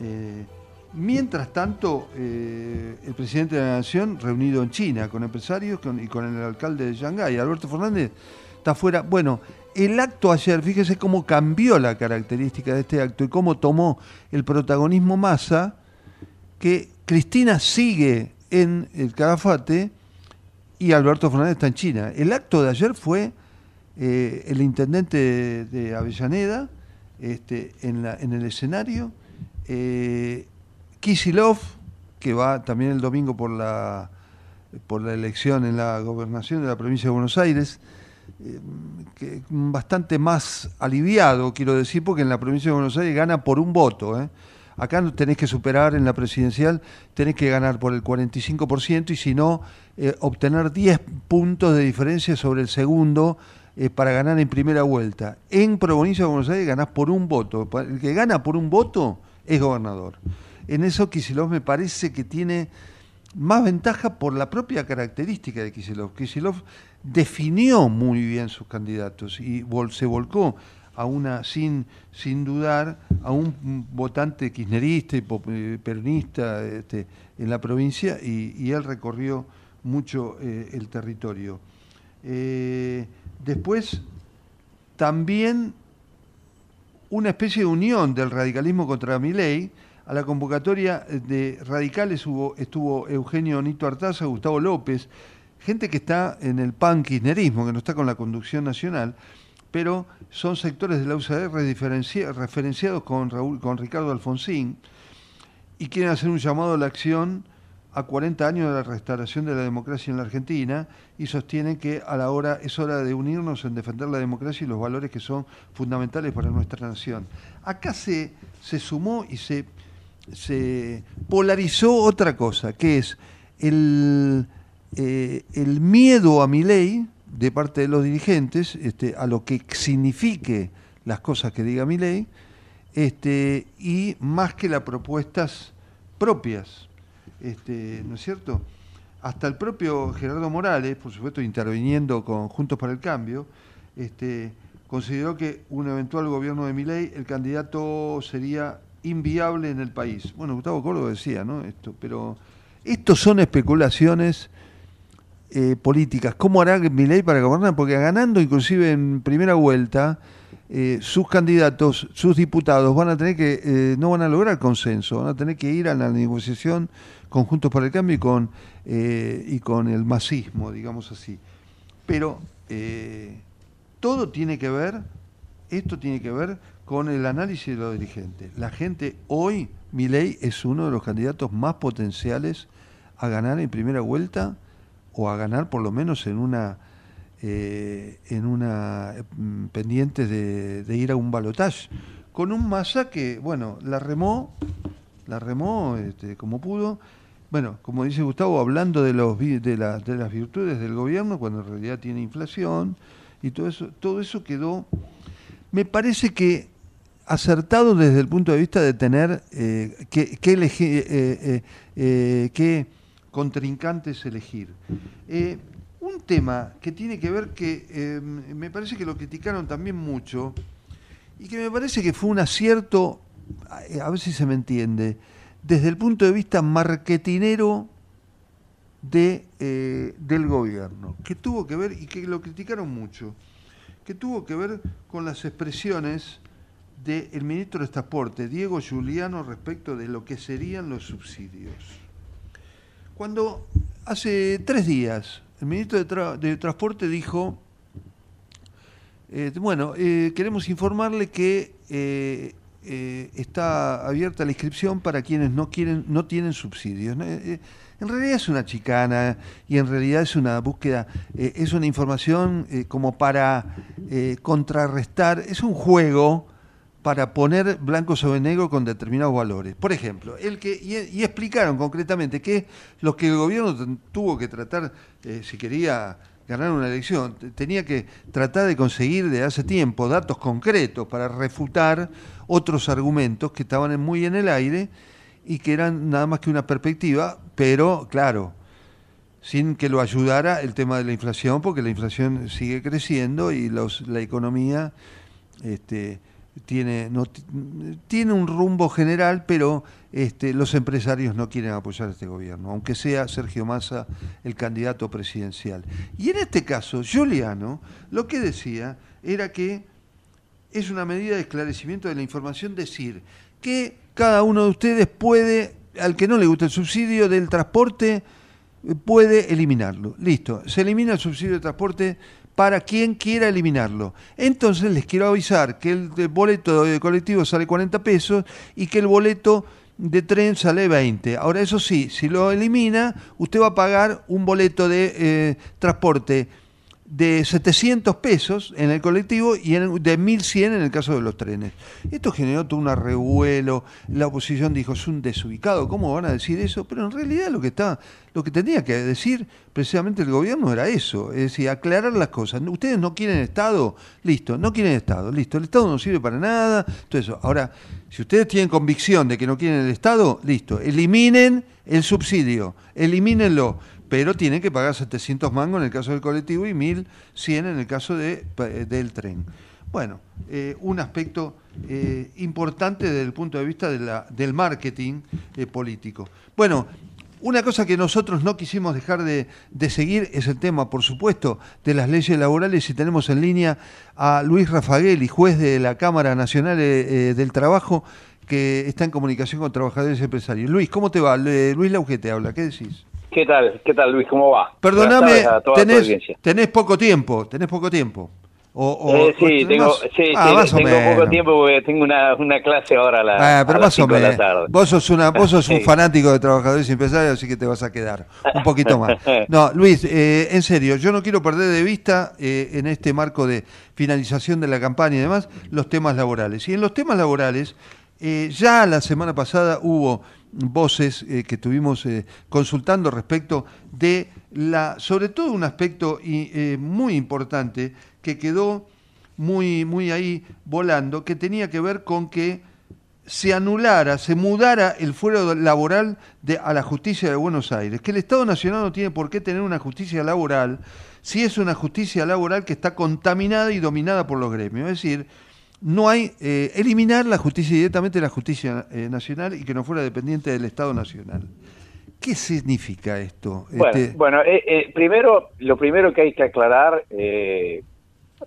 Eh, mientras tanto, eh, el presidente de la Nación reunido en China con empresarios y con el alcalde de Shanghái, Alberto Fernández, está fuera. Bueno, el acto ayer, fíjese cómo cambió la característica de este acto y cómo tomó el protagonismo Massa, que Cristina sigue en el Calafate y Alberto Fernández está en China. El acto de ayer fue eh, el intendente de, Avellaneda este, en, el escenario, eh, Kisilov, que va también el domingo por la, por la elección en la gobernación de la provincia de Buenos Aires, eh, que bastante más aliviado, quiero decir, porque en la provincia de Buenos Aires gana por un voto. ¿eh? Acá tenés que superar en la presidencial, tenés que ganar por el 45% y si no, eh, obtener 10 puntos de diferencia sobre el segundo eh, para ganar en primera vuelta. En provincia de Buenos Aires ganás por un voto. El que gana por un voto es gobernador. En eso Kicillof me parece que tiene más ventaja por la propia característica de Kicillof. Kicillof definió muy bien sus candidatos y se volcó a una, sin, sin dudar, a un votante kirchnerista y eh, peronista este, en la provincia y, y él recorrió mucho eh, el territorio. Eh, después, también una especie de unión del radicalismo contra Milei. A la convocatoria de radicales hubo, estuvo Eugenio Nito Artaza, Gustavo López, gente que está en el pan kirchnerismo, que no está con la conducción nacional, pero son sectores de la UCR referenciados con, Raúl, con Ricardo Alfonsín y quieren hacer un llamado a la acción a 40 años de la restauración de la democracia en la Argentina y sostienen que a la hora es hora de unirnos en defender la democracia y los valores que son fundamentales para nuestra nación. Acá se, se sumó y se, se polarizó otra cosa, que es el, eh, el miedo a mi ley de parte de los dirigentes, este, a lo que signifique las cosas que diga mi ley, este, y más que las propuestas propias, este, ¿no es cierto? Hasta el propio Gerardo Morales, por supuesto interviniendo con Juntos para el Cambio, este, consideró que un eventual gobierno de Milei, el candidato sería inviable en el país. Bueno, Gustavo Córdoba decía, ¿no? Esto, pero estos son especulaciones eh, políticas. ¿Cómo hará Milei para gobernar? Porque ganando inclusive en primera vuelta, eh, sus candidatos, sus diputados van a tener que, eh, no van a lograr consenso, van a tener que ir a la negociación con Juntos para el Cambio y con, eh, y con el masismo, digamos así. Pero todo tiene que ver, esto tiene que ver con el análisis de los dirigentes. La gente hoy, Milei es uno de los candidatos más potenciales a ganar en primera vuelta o a ganar por lo menos en una eh, en una mm, pendiente de, ir a un balotaje con un masa que bueno la remó la remó este, como pudo bueno como dice Gustavo hablando de los de, la- de las virtudes del gobierno cuando en realidad tiene inflación y todo eso todo eso quedó me parece que acertado desde el punto de vista de tener eh, qué qué elegi- eh, eh, eh, qué contrincantes elegir. Tema que tiene que ver que eh, me parece que lo criticaron también mucho y que me parece que fue un acierto, a a ver si se me entiende, desde el punto de vista marketinero de, eh, del gobierno, que tuvo que ver, y que lo criticaron mucho, que tuvo que ver con las expresiones del ministro de Transporte, Diego Giuliano, respecto de lo que serían los subsidios. Cuando hace tres días el ministro de, Tra- de Transporte dijo, eh, bueno, eh, queremos informarle que eh, está abierta la inscripción para quienes no quieren, no tienen subsidios. en realidad es una chicana y en realidad es una búsqueda, es una información como para contrarrestar, es un juego para poner blanco sobre negro con determinados valores. Por ejemplo, el que y, explicaron concretamente que lo que el gobierno tuvo que tratar, eh, si quería ganar una elección, tenía que tratar de conseguir de hace tiempo datos concretos para refutar otros argumentos que estaban muy en el aire y que eran nada más que una perspectiva, pero claro, sin que lo ayudara el tema de la inflación, porque la inflación sigue creciendo y los, la economía este, tiene, tiene un rumbo general, pero este, los empresarios no quieren apoyar a este gobierno, aunque sea Sergio Massa el candidato presidencial. Y en este caso, Giuliano lo que decía era que es una medida de esclarecimiento de la información decir que cada uno de ustedes puede, al que no le gusta el subsidio del transporte, puede eliminarlo. Listo, se elimina el subsidio de transporte para quien quiera eliminarlo. Entonces les quiero avisar que el, boleto de colectivo sale 40 pesos y que el boleto de tren sale 20. Ahora, eso sí, si lo elimina, usted va a pagar un boleto de eh, transporte de 700 pesos en el colectivo y en- de 1100 en el caso de los trenes. Esto generó todo un revuelo, la oposición dijo, es un desubicado, ¿cómo van a decir eso? Pero en realidad lo que está, lo que tenía que decir precisamente el gobierno era eso, es decir, aclarar las cosas. Ustedes no quieren Estado, listo, no quieren Estado, listo, el Estado no sirve para nada, todo eso. Ahora, si ustedes tienen convicción de que no quieren el Estado, listo, eliminen el subsidio, elimínenlo pero tienen que pagar 700 mangos en el caso del colectivo y 1100 en el caso de, pa- del tren. Bueno, eh, un aspecto eh, importante desde el punto de vista del marketing eh, político. Bueno, una cosa que nosotros no quisimos dejar de, de, seguir es el tema, por supuesto, de las leyes laborales y tenemos en línea a Luis Rafagueli, juez de la Cámara Nacional del Trabajo, que está en comunicación con trabajadores y empresarios. Luis, ¿cómo te va? Luis Lauge te habla, ¿qué decís? ¿Qué tal? ¿Qué tal, Luis? ¿Cómo va? Perdóname, tenés, tenés poco tiempo, tenés poco tiempo. O, eh, sí, tengo, sí, ah, tengo poco tiempo porque tengo una, una clase ahora a la, ah, pero más o menos. Vos sos, una, vos sos un fanático de trabajadores y empresarios, así que te vas a quedar un poquito más. No, Luis, eh, en serio, yo no quiero perder de vista eh, en este marco de finalización de la campaña y demás los temas laborales. Y en los temas laborales, eh, ya la semana pasada hubo voces que estuvimos consultando respecto de la, sobre todo un aspecto muy importante que quedó muy, muy ahí volando, que tenía que ver con que se anulara, se mudara el fuero laboral de, a la justicia de Buenos Aires, que el Estado Nacional no tiene por qué tener una justicia laboral si es una justicia laboral que está contaminada y dominada por los gremios. Es decir, no hay eh, eliminar la justicia directamente la justicia eh, nacional y que no fuera dependiente del Estado Nacional. ¿Qué significa esto? Bueno, este eh, primero, lo primero que hay que aclarar,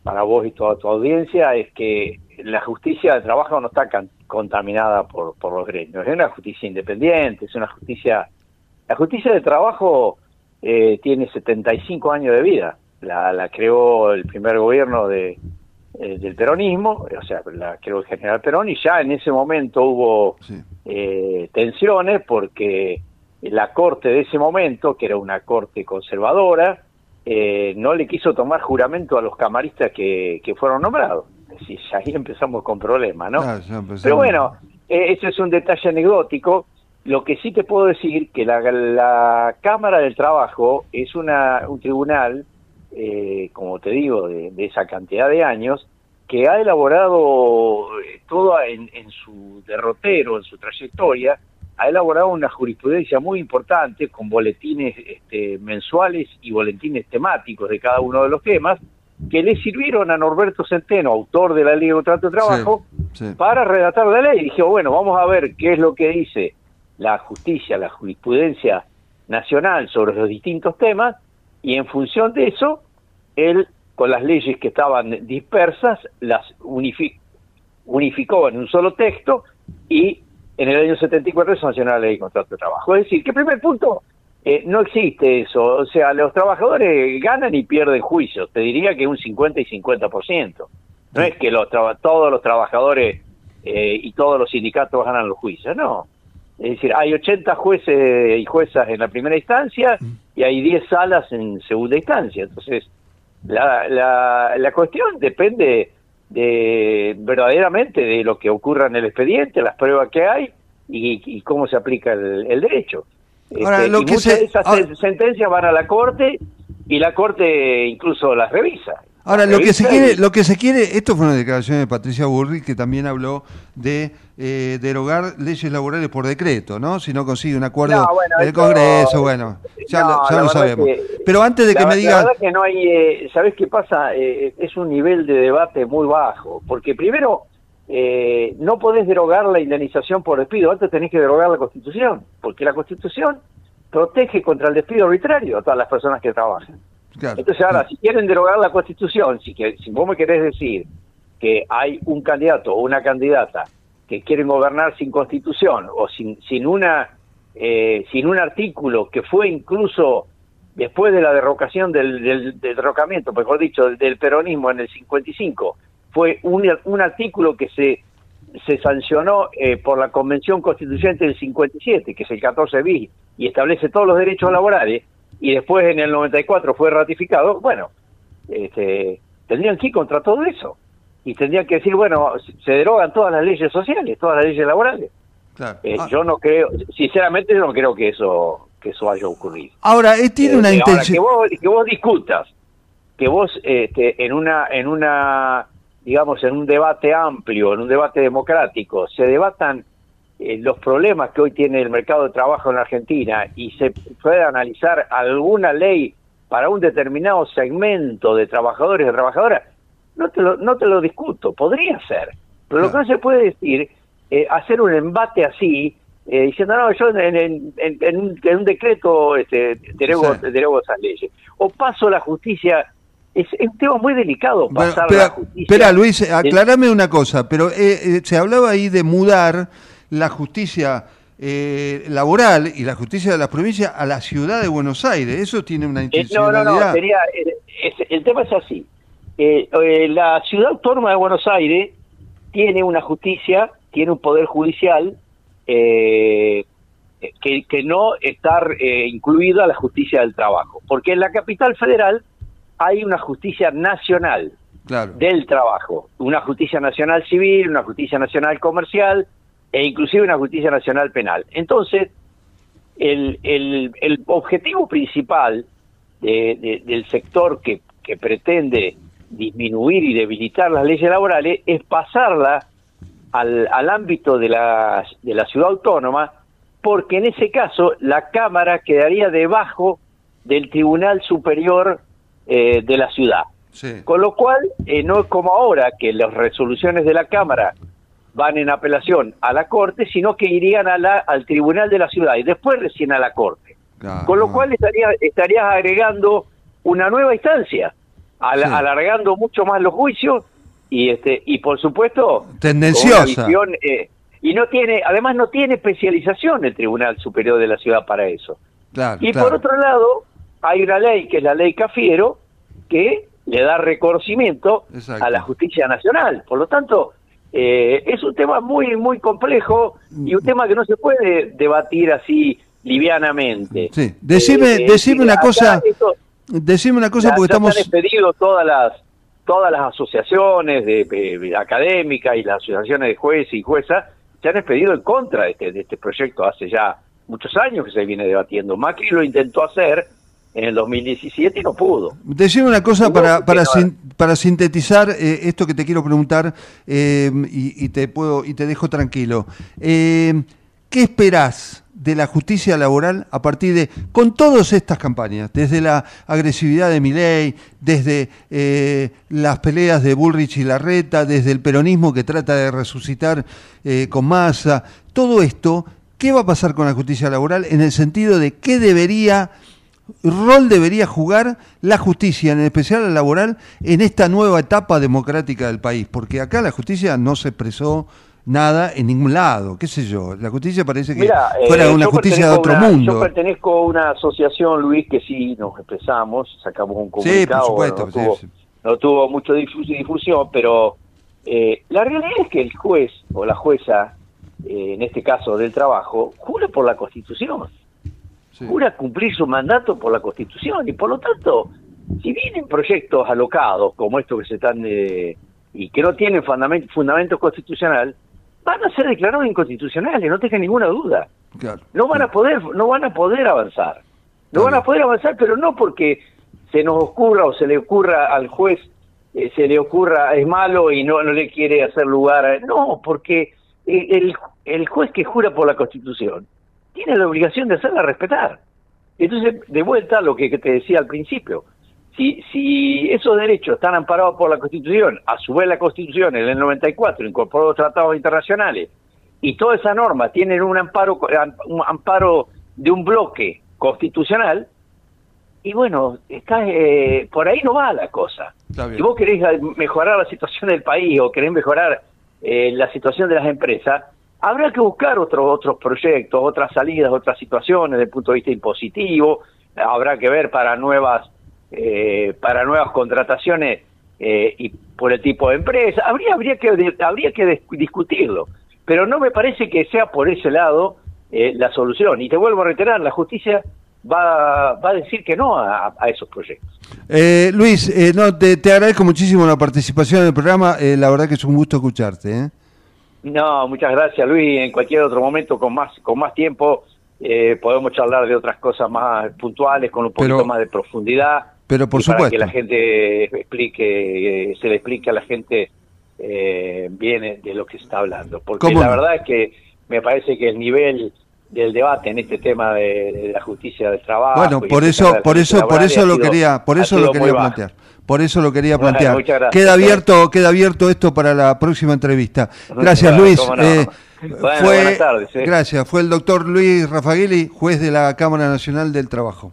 para vos y toda tu audiencia es que la justicia de trabajo no está contaminada por, por los gremios, es una justicia independiente, es una justicia... La justicia de trabajo eh, tiene 75 años de vida, la, la creó el primer gobierno de, eh, del peronismo, o sea, la creó el general Perón y ya en ese momento hubo eh, tensiones porque la corte de ese momento, que era una corte conservadora, eh, no le quiso tomar juramento a los camaristas que, que fueron nombrados. Si ahí empezamos con problemas, ¿no? Pero bueno, eh, ese es un detalle anecdótico. Lo que sí te puedo decir que la, la Cámara del Trabajo es una, un tribunal, eh, como te digo, de, de, esa cantidad de años, que ha elaborado eh, todo en, en su derrotero, en su trayectoria, ha elaborado una jurisprudencia muy importante con boletines este, mensuales y boletines temáticos de cada uno de los temas que le sirvieron a Norberto Centeno, autor de la Ley de Contrato de Trabajo, para redactar la ley. Y dije, bueno, vamos a ver qué es lo que dice la justicia, la jurisprudencia nacional sobre los distintos temas, y en función de eso, él, con las leyes que estaban dispersas, las unificó en un solo texto y en el año 74 se sancionó la ley de contrato de trabajo. Es decir, que primer punto, eh, no existe eso. O sea, los trabajadores ganan y pierden juicios. Te diría que un 50 y 50%. No es que los todos los trabajadores eh, y todos los sindicatos ganan los juicios, no. Es decir, hay 80 jueces y juezas en la primera instancia y hay 10 salas en segunda instancia. Entonces, la, la, la cuestión depende de verdaderamente de lo que ocurra en el expediente, las pruebas que hay y, cómo se aplica el, derecho. Ahora, este, muchas de esas sentencias van a la corte y la corte incluso las revisa. Ahora, lo que se quiere, lo que se quiere, esto fue una declaración de Patricia Burri que también habló de eh, derogar leyes laborales por decreto, ¿no? Si no consigue un acuerdo del Congreso, bueno, ya, lo, sabemos. Pero antes de que me diga... La verdad que no hay, eh, ¿sabes qué pasa? Eh, es un nivel de debate muy bajo, porque primero eh, no podés derogar la indemnización por despido, antes tenés que derogar la Constitución, porque la Constitución protege contra el despido arbitrario a todas las personas que trabajan. Entonces ahora, si quieren derogar la Constitución, si, que, si vos me querés decir que hay un candidato o una candidata que quieren gobernar sin Constitución o sin, sin, una, eh, sin un artículo que fue incluso después de la derrocación del, del, derrocamiento, mejor dicho, del, peronismo en el 55, fue un, un artículo que se, se sancionó eh, por la Convención Constituyente del 57, que es el 14 bis, y establece todos los derechos laborales, y después en el 94 fue ratificado, bueno, este, tendrían que ir contra todo eso. Y tendrían que decir, bueno, se derogan todas las leyes sociales, todas las leyes laborales. Eh, ah. Yo no creo, sinceramente no creo que eso que eso haya ocurrido. Ahora, él tiene una este, intención... que, vos, que vos discutas, que vos este, en una en una digamos en un debate amplio, en un debate democrático, se debatan eh, los problemas que hoy tiene el mercado de trabajo en Argentina y se puede analizar alguna ley para un determinado segmento de trabajadores y trabajadoras, no te lo, no te lo discuto, podría ser. Pero lo que no se puede decir, eh, hacer un embate así, eh, diciendo, no, yo en, en- en- en un, en un decreto este, derego, derego esas leyes. O paso la justicia, es, es un tema muy delicado Bueno, pasar espera, la justicia. espera, Luis, aclárame una cosa, pero eh, eh, se hablaba ahí de mudar la justicia eh, laboral y la justicia de las provincias a la ciudad de Buenos Aires. Eso tiene una Eh, no, no, intencionalidad. no, sería, eh, es- el tema es así. Eh, eh, la ciudad autónoma de Buenos Aires tiene una justicia, tiene un poder judicial eh, que, que no está eh, incluida la justicia del trabajo, porque en la capital federal hay una justicia nacional Claro. del trabajo, una justicia nacional civil, una justicia nacional comercial e inclusive una justicia nacional penal. Entonces, el, el, el objetivo principal de- de- del sector que, que pretende disminuir y debilitar las leyes laborales es pasarla al, al ámbito de la, de la ciudad autónoma, porque en ese caso la Cámara quedaría debajo del Tribunal Superior eh, de la ciudad. Con lo cual, eh, no es como ahora que las resoluciones de la Cámara van en apelación a la Corte, sino que irían a la, al Tribunal de la Ciudad y después recién a la Corte. Con lo cual estaría, estarías agregando una nueva instancia, al- Sí. alargando mucho más los juicios y este y por supuesto Tendenciosa. visión, eh, y no tiene además no tiene especialización el Tribunal Superior de la Ciudad para eso. Claro, Y claro. por otro lado, hay una ley que es la ley Cafiero, que le da reconocimiento Exacto. a la justicia nacional. Por lo tanto, eh, es un tema muy, muy complejo y un tema que no se puede debatir así livianamente. Sí. Decime, Eh, decime una cosa, esto- decime una cosa porque estamos... han todas las todas las asociaciones de, de- académicas y las asociaciones de jueces y juezas se han expedido en contra de este, de este proyecto hace ya muchos años que se viene debatiendo. Macri lo intentó hacer en el 2017 y no pudo. Decime una cosa No, para, para, no- sin- para sintetizar eh, esto que te quiero preguntar eh, y, y te puedo y te dejo tranquilo. Eh, ¿Qué esperás de la justicia laboral a partir de con todas estas campañas, desde la agresividad de Milei, desde eh, las peleas de Bullrich y Larreta, desde el peronismo que trata de resucitar eh, con masa, todo esto? ¿Qué va a pasar con la justicia laboral en el sentido de qué debería rol debería jugar la justicia, en especial la laboral, en esta nueva etapa democrática del país? Porque acá la justicia no se expresó nada en ningún lado, qué sé yo. La justicia parece que eh, fuera una justicia de otro una- Yo mundo. pertenezco a una asociación, Luis, que sí nos expresamos, sacamos un Sí, por comunicado. supuesto, no, sí, tuvo, sí. no tuvo mucho difu- difusión, pero eh, la realidad es que el juez o la jueza, eh, en este caso del trabajo, jura por la Constitución. Jura cumplir su mandato por la Constitución y por lo tanto, si vienen proyectos alocados como estos que se están eh, y que no tienen fundamento, fundamento constitucional, van a ser declarados inconstitucionales, no tengan ninguna duda. Claro. No van a poder, no van a poder avanzar. No van a poder avanzar, pero no porque se nos ocurra o se le ocurra al juez, eh, se le ocurra es malo y no, no le quiere hacer lugar. a- no, porque eh, el, el juez que jura por la Constitución tiene la obligación de hacerla respetar. Entonces, de vuelta a lo que, te decía al principio, si, si esos derechos están amparados por la Constitución, a su vez la Constitución en el 94 incorporó los tratados internacionales, y toda esa norma tienen un amparo, un amparo de un bloque constitucional, y bueno, está, eh, por ahí no va la cosa. Si vos querés mejorar la situación del país o querés mejorar eh, la situación de las empresas, habrá que buscar otros otros proyectos, otras salidas, otras situaciones desde el punto de vista impositivo, habrá que ver para nuevas eh, para nuevas contrataciones eh, y por el tipo de empresa, habría habría que habría que dis- discutirlo, pero no me parece que sea por ese lado eh, la solución. Y te vuelvo a reiterar, la justicia va, va a decir que no a, a esos proyectos. Eh, Luis, eh, no, te, te agradezco muchísimo la participación en el programa. eh, la verdad que es un gusto escucharte. ¿Eh? No, muchas gracias Luis. En cualquier otro momento con más con más tiempo eh, podemos charlar de otras cosas más puntuales con un poquito Pero- más de profundidad. pero por y para supuesto. que la gente explique, eh, se le explique a la gente eh, bien de lo que se está hablando. Porque ¿Cómo la verdad es que me parece que el nivel del debate en este tema de, de la justicia del trabajo. Bueno, por eso, por eso, por eso lo quería, por eso lo quería bajo. Por eso lo quería Bueno, plantear. muchas gracias. Queda abierto, queda abierto esto para la próxima entrevista. Gracias, Claro, Luis. no. Eh, Bueno, fue, buenas tardes, eh. Gracias. Fue el doctor Luis Rafagueli, juez de la Cámara Nacional del Trabajo.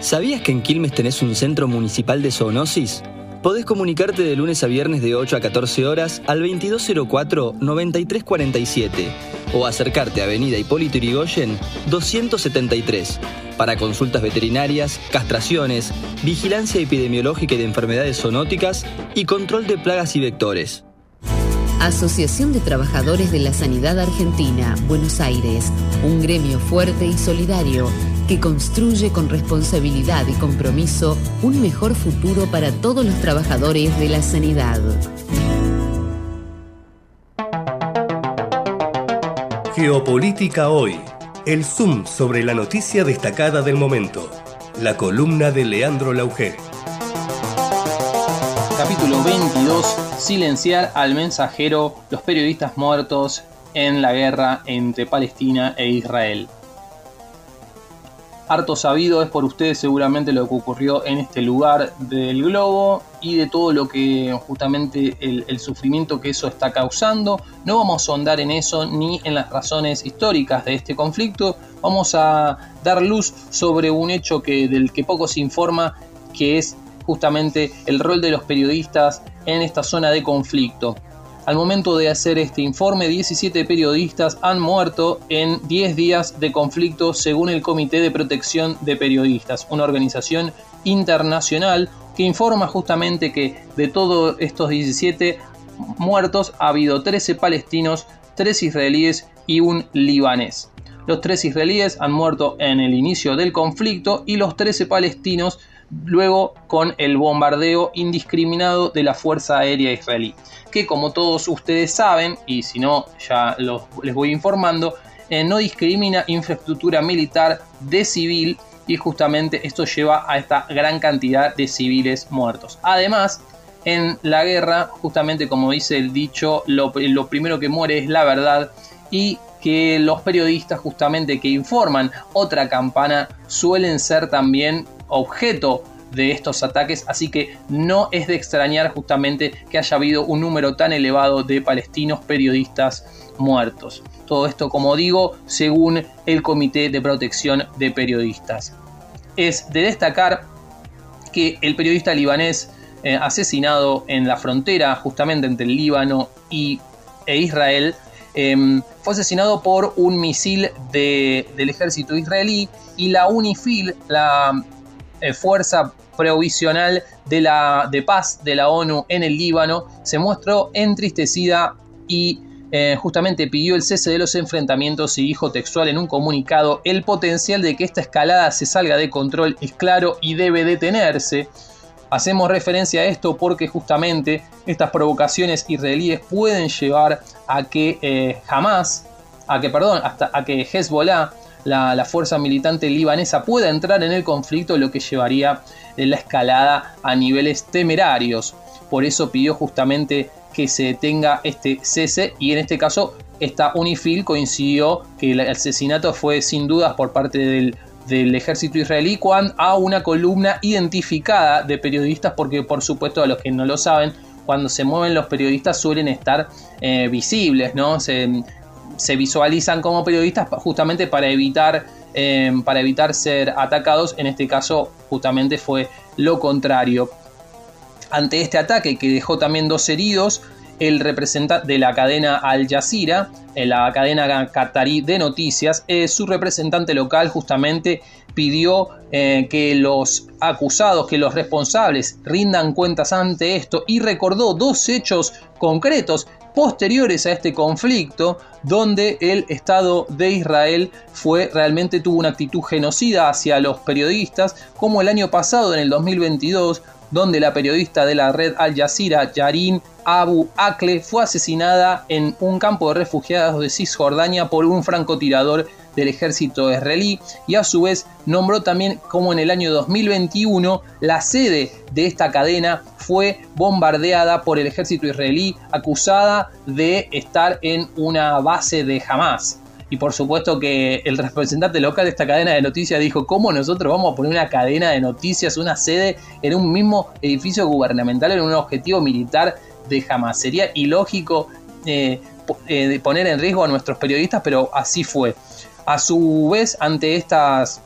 ¿Sabías que en Quilmes tenés un centro municipal de zoonosis? Podés comunicarte de lunes a viernes de 8 a 14 horas al 2204-9347 o acercarte a Avenida Hipólito Yrigoyen 273 para consultas veterinarias, castraciones, vigilancia epidemiológica y de enfermedades zoonóticas y control de plagas y vectores. Asociación de Trabajadores de la Sanidad Argentina, Buenos Aires, un gremio fuerte y solidario que construye con responsabilidad y compromiso un mejor futuro para todos los trabajadores de la sanidad. Geopolítica hoy. El zoom sobre la noticia destacada del momento. La columna de Leandro Lauger. Capítulo 22. Silenciar al mensajero, los periodistas muertos en la guerra entre Palestina e Israel. Harto sabido es por ustedes seguramente lo que ocurrió en este lugar del globo y de todo lo que justamente el, sufrimiento que eso está causando. No vamos a ahondar en eso ni en las razones históricas de este conflicto. Vamos a dar luz sobre un hecho que, del que poco se informa, que es justamente el rol de los periodistas en esta zona de conflicto. Al momento de hacer este informe, 17 periodistas han muerto en 10 días de conflicto según el Comité de Protección de Periodistas, una organización internacional que informa justamente que de todos estos 17 muertos ha habido 13 palestinos, 3 israelíes y un libanés. Los 3 israelíes han muerto en el inicio del conflicto y los 13 palestinos luego con el bombardeo indiscriminado de la Fuerza Aérea Israelí, que como todos ustedes saben, y si no ya los, les voy informando, eh, no discrimina infraestructura militar de civil y justamente esto lleva a esta gran cantidad de civiles muertos. Además, en la guerra, justamente como dice el dicho, lo, primero que muere es la verdad y que los periodistas justamente que informan otra campana suelen ser también objeto de estos ataques, así que no es de extrañar justamente que haya habido un número tan elevado de palestinos periodistas muertos. Todo esto, como digo, según el Comité de Protección de Periodistas. Es de destacar que el periodista libanés eh, asesinado en la frontera justamente entre el Líbano y, e Israel eh, fue asesinado por un misil de, del ejército israelí y la UNIFIL, la eh, fuerza provisional de, la, de paz de la ONU en el Líbano, se mostró entristecida y eh, justamente pidió el cese de los enfrentamientos y dijo textual en un comunicado, el potencial de que esta escalada se salga de control es claro y debe detenerse. Hacemos referencia a esto porque justamente estas provocaciones israelíes pueden llevar a que eh, Hamas, a que perdón, hasta a que Hezbollah, la, la, fuerza militante libanesa, pueda entrar en el conflicto, lo que llevaría la escalada a niveles temerarios. Por eso pidió justamente que se detenga este cese y en este caso esta UNIFIL coincidió que el asesinato fue sin dudas por parte del, ejército israelí cuando a una columna identificada de periodistas porque por supuesto a los que no lo saben cuando se mueven los periodistas suelen estar eh, visibles no se, se, visualizan como periodistas justamente para evitar eh, para evitar ser atacados. En este caso justamente fue lo contrario ante este ataque que dejó también dos heridos, el representante de la cadena Al Jazeera, la cadena qatarí de noticias, eh, su representante local justamente pidió eh, que los acusados, que los responsables rindan cuentas ante esto y recordó dos hechos concretos posteriores a este conflicto donde el Estado de Israel fue realmente tuvo una actitud genocida hacia los periodistas como el año pasado en el 2022 donde la periodista de la red Al Jazeera, Yarin Abu Akle, fue asesinada en un campo de refugiados de Cisjordania por un francotirador del ejército israelí y a su vez nombró también como en el año 2021 la sede de esta cadena fue bombardeada por el ejército israelí acusada de estar en una base de Hamas. Y por supuesto que el representante local de esta cadena de noticias dijo, ¿cómo nosotros vamos a poner una cadena de noticias, una sede en un mismo edificio gubernamental, en un objetivo militar de Hamas? Sería ilógico eh, eh, poner en riesgo a nuestros periodistas, pero así fue. A su vez, ante estas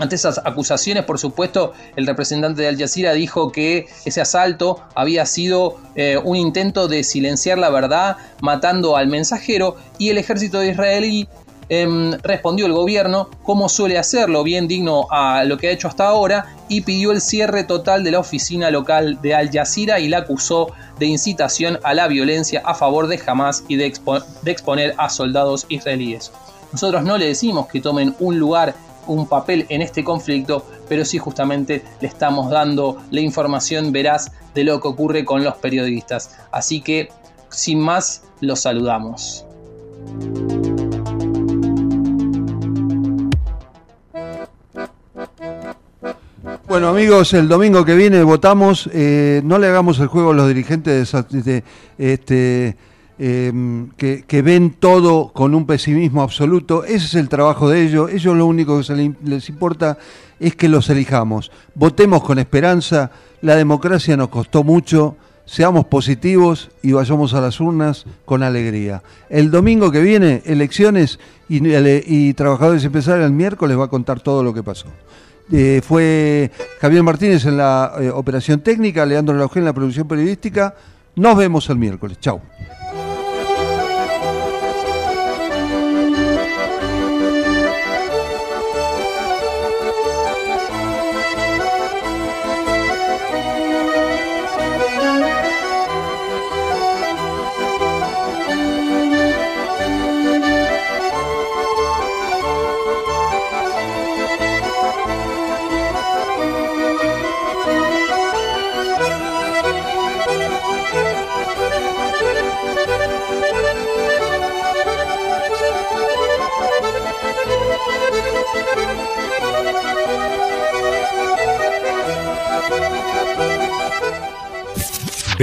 ante esas acusaciones, por supuesto, el representante de Al Jazeera dijo que ese asalto había sido eh, un intento de silenciar la verdad, matando al mensajero, y el ejército de israelí em, respondió el gobierno, como suele hacerlo, bien digno a lo que ha hecho hasta ahora, y pidió el cierre total de la oficina local de Al Jazeera y la acusó de incitación a la violencia a favor de Hamas y de exponer a soldados israelíes. Nosotros no le decimos que tomen un lugar un papel en este conflicto, pero sí justamente le estamos dando la información veraz de lo que ocurre con los periodistas. Así que, sin más, los saludamos. Bueno amigos, el domingo que viene votamos, eh, no le hagamos el juego a los dirigentes de, este, Em, que, ven todo con un pesimismo absoluto. Ese es el trabajo de ellos. Ellos lo único que les importa es que los elijamos. Votemos con esperanza. La democracia nos costó mucho. Seamos positivos y vayamos a las urnas con alegría. El domingo que viene, elecciones y, trabajadores empresarios el miércoles va a contar todo lo que pasó. Eh, fue Javier Martínez en la eh, operación técnica, Leandro Laugel en la producción periodística. Nos vemos el miércoles. Chao.